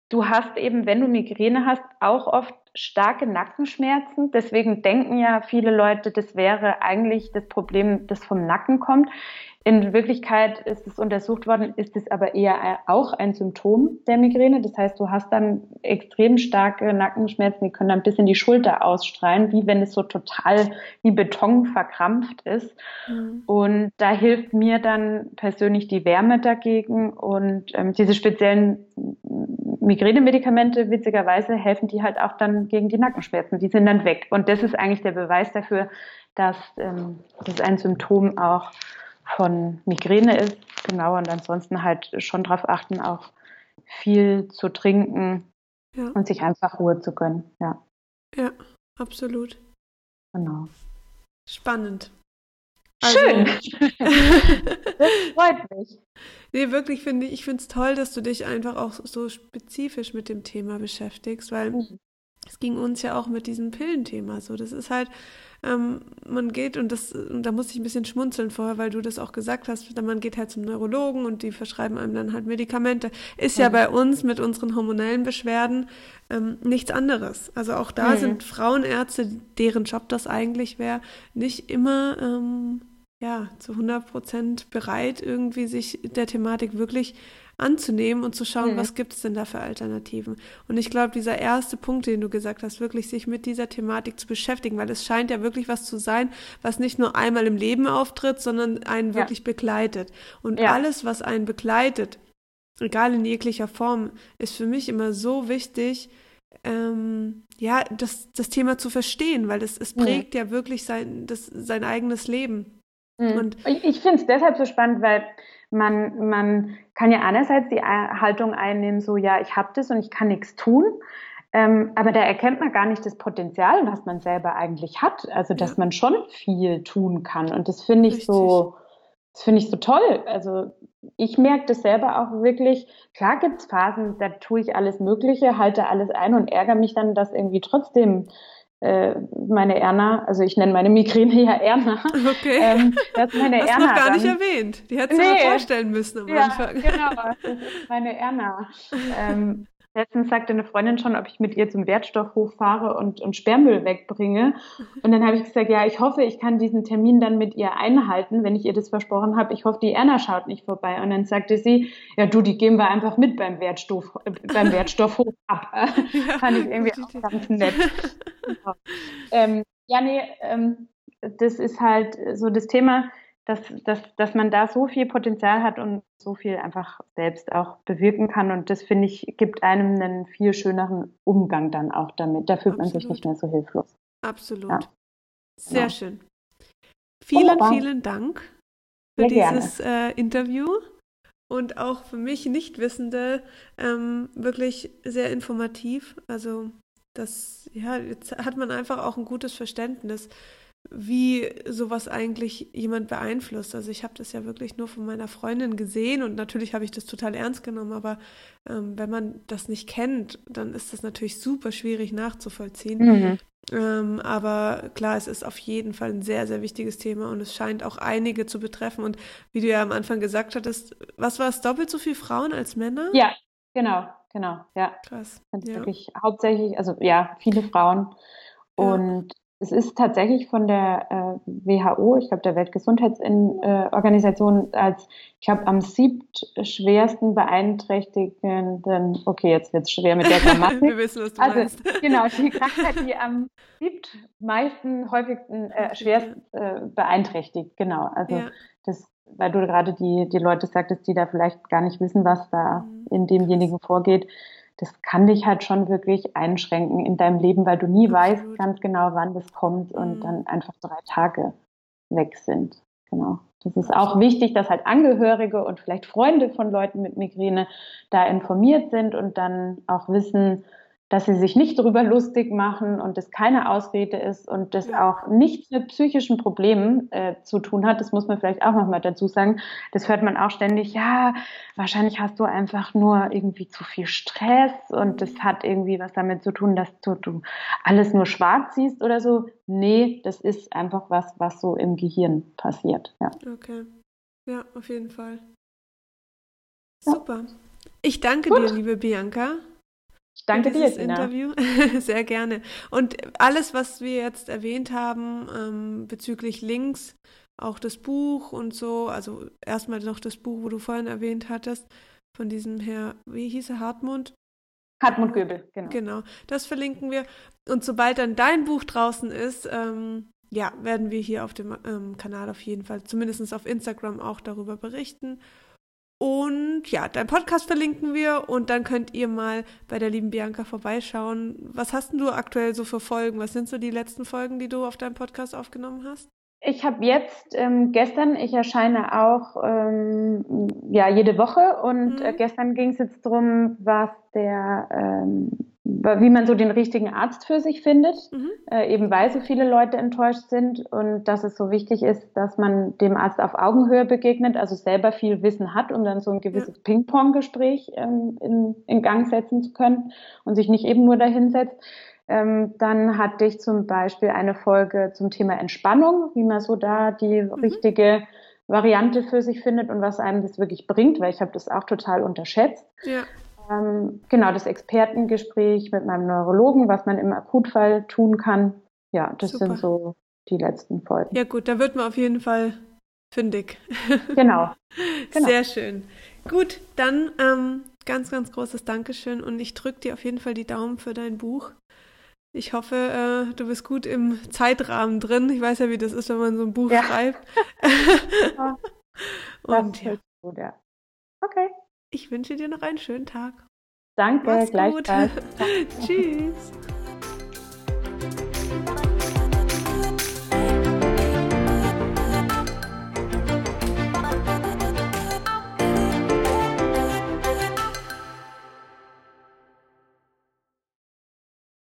du hast eben, wenn du Migräne hast, auch oft starke Nackenschmerzen. Deswegen denken ja viele Leute, das wäre eigentlich das Problem, das vom Nacken kommt. In Wirklichkeit ist es untersucht worden, ist es aber eher auch ein Symptom der Migräne. Das heißt, du hast dann extrem starke Nackenschmerzen, die können dann bis in die Schulter ausstrahlen, wie wenn es so total wie Beton verkrampft ist. Mhm. Und da hilft mir dann persönlich die Wärme dagegen und ähm, diese speziellen Migränemedikamente, witzigerweise, helfen die halt auch dann gegen die Nackenschmerzen. Die sind dann weg. Und das ist eigentlich der Beweis dafür, dass ähm, das ein Symptom auch von Migräne ist. Genau, und ansonsten halt schon darauf achten, auch viel zu trinken ja. und sich einfach Ruhe zu gönnen. Ja, ja absolut. Genau. Spannend. Also, Schön. das freut mich. Nee, wirklich finde ich, ich finde es toll, dass du dich einfach auch so spezifisch mit dem Thema beschäftigst, weil mhm. es ging uns ja auch mit diesem Pillenthema so. Das ist halt, ähm, man geht und das, und da muss ich ein bisschen schmunzeln vorher, weil du das auch gesagt hast, man geht halt zum Neurologen und die verschreiben einem dann halt Medikamente. Ist ja, ja bei uns mit unseren hormonellen Beschwerden ähm, nichts anderes. Also auch da mhm. sind Frauenärzte, deren Job das eigentlich wäre, nicht immer ähm, ja zu 100 Prozent bereit, irgendwie sich der Thematik wirklich anzunehmen und zu schauen, mhm. was gibt es denn da für Alternativen. Und ich glaube, dieser erste Punkt, den du gesagt hast, wirklich sich mit dieser Thematik zu beschäftigen, weil es scheint ja wirklich was zu sein, was nicht nur einmal im Leben auftritt, sondern einen ja. wirklich begleitet. Und ja. alles, was einen begleitet, egal in jeglicher Form, ist für mich immer so wichtig, ähm, ja, das, das Thema zu verstehen, weil es, es prägt mhm. ja wirklich sein, das, sein eigenes Leben. Mhm. Und ich, ich finde es deshalb so spannend, weil man, man kann ja einerseits die Haltung einnehmen, so ja, ich habe das und ich kann nichts tun. Ähm, aber da erkennt man gar nicht das Potenzial, was man selber eigentlich hat. Also, dass ja. man schon viel tun kann. Und das finde ich Richtig. so, das finde ich so toll. Also, ich merke das selber auch wirklich. Klar gibt es Phasen, da tue ich alles Mögliche, halte alles ein und ärgere mich dann, dass irgendwie trotzdem äh, meine Erna, also ich nenne meine Migräne ja Erna. Okay. Ähm, das ist meine Hast Erna. noch gar dann, nicht erwähnt. Die hättest du nee, mal vorstellen müssen am ja, Anfang. Genau, das ist meine Erna. Ähm, Letztens sagte eine Freundin schon, ob ich mit ihr zum Wertstoffhof fahre und, und Sperrmüll wegbringe. Und dann habe ich gesagt, ja, ich hoffe, ich kann diesen Termin dann mit ihr einhalten, wenn ich ihr das versprochen habe. Ich hoffe, die Erna schaut nicht vorbei. Und dann sagte sie, ja, du, die gehen wir einfach mit beim Wertstoff, äh, beim Wertstoffhof ab. Ja, Fand ich irgendwie auch ganz nett. ähm, ja, nee, ähm, das ist halt so das Thema dass, dass, dass man da so viel Potenzial hat und so viel einfach selbst auch bewirken kann. Und das, finde ich, gibt einem einen viel schöneren Umgang dann auch damit. Da fühlt Absolut. man sich nicht mehr so hilflos. Absolut. Ja. Sehr genau. schön. Vielen, Wunderbar. vielen Dank für Sehr dieses äh, Interview und auch für mich Nichtwissende ähm, wirklich sehr informativ. Also das, ja, jetzt hat man einfach auch ein gutes Verständnis wie sowas eigentlich jemand beeinflusst. Also ich habe das ja wirklich nur von meiner Freundin gesehen und natürlich habe ich das total ernst genommen, aber ähm, wenn man das nicht kennt, dann ist das natürlich super schwierig nachzuvollziehen. Mhm. Ähm, aber klar, es ist auf jeden Fall ein sehr, sehr wichtiges Thema und es scheint auch einige zu betreffen. Und wie du ja am Anfang gesagt hattest, was war es, doppelt so viele Frauen als Männer? Ja, genau, genau, ja. Krass. Ja. wirklich hauptsächlich, also ja, viele Frauen. Und es ist tatsächlich von der äh, WHO, ich glaube der Weltgesundheitsorganisation, als ich habe am siebtschwersten beeinträchtigenden, okay, jetzt wird es schwer mit der Grammatik. Wir wissen, was du also, meinst. Genau, die Krankheit, die am siebtmeisten, häufigsten, äh, schwerst äh, beeinträchtigt, genau. Also ja. das, weil du gerade die, die Leute sagtest, die da vielleicht gar nicht wissen, was da mhm. in demjenigen vorgeht das kann dich halt schon wirklich einschränken in deinem Leben, weil du nie Absolut. weißt ganz genau, wann das kommt und mhm. dann einfach drei Tage weg sind. Genau. Das ist auch wichtig, dass halt Angehörige und vielleicht Freunde von Leuten mit Migräne da informiert sind und dann auch wissen, dass sie sich nicht darüber lustig machen und das keine Ausrede ist und das auch nichts mit psychischen Problemen äh, zu tun hat. Das muss man vielleicht auch nochmal dazu sagen. Das hört man auch ständig. Ja, wahrscheinlich hast du einfach nur irgendwie zu viel Stress und das hat irgendwie was damit zu tun, dass du, du alles nur schwarz siehst oder so. Nee, das ist einfach was, was so im Gehirn passiert. Ja. Okay. Ja, auf jeden Fall. Super. Ich danke Gut. dir, liebe Bianca. Ich danke dir, Tina. Interview. Sehr gerne. Und alles, was wir jetzt erwähnt haben ähm, bezüglich Links, auch das Buch und so, also erstmal noch das Buch, wo du vorhin erwähnt hattest, von diesem Herr, wie hieß er, Hartmut? Hartmut Göbel, genau. Genau, das verlinken wir. Und sobald dann dein Buch draußen ist, ähm, ja, werden wir hier auf dem ähm, Kanal auf jeden Fall, zumindest auf Instagram auch darüber berichten. Und ja, dein Podcast verlinken wir und dann könnt ihr mal bei der lieben Bianca vorbeischauen. Was hast denn du aktuell so für Folgen? Was sind so die letzten Folgen, die du auf deinem Podcast aufgenommen hast? Ich habe jetzt ähm, gestern, ich erscheine auch ähm, ja jede Woche und mhm. äh, gestern ging es jetzt darum, was der ähm, wie man so den richtigen Arzt für sich findet, mhm. äh, eben weil so viele Leute enttäuscht sind und dass es so wichtig ist, dass man dem Arzt auf Augenhöhe begegnet, also selber viel Wissen hat, um dann so ein gewisses ja. Ping-Pong-Gespräch ähm, in, in Gang setzen zu können und sich nicht eben nur dahinsetzt. Ähm, dann hatte ich zum Beispiel eine Folge zum Thema Entspannung, wie man so da die mhm. richtige Variante für sich findet und was einem das wirklich bringt, weil ich habe das auch total unterschätzt. Ja. Ähm, genau, das Expertengespräch mit meinem Neurologen, was man im Akutfall tun kann. Ja, das Super. sind so die letzten Folgen. Ja gut, da wird man auf jeden Fall fündig. Genau. genau. Sehr schön. Gut, dann ähm, ganz, ganz großes Dankeschön und ich drücke dir auf jeden Fall die Daumen für dein Buch. Ich hoffe, äh, du bist gut im Zeitrahmen drin. Ich weiß ja, wie das ist, wenn man so ein Buch ja. schreibt. Und ja. Gut, ja. Okay. Ich wünsche dir noch einen schönen Tag. Danke, Mach's gleichfalls. Tschüss.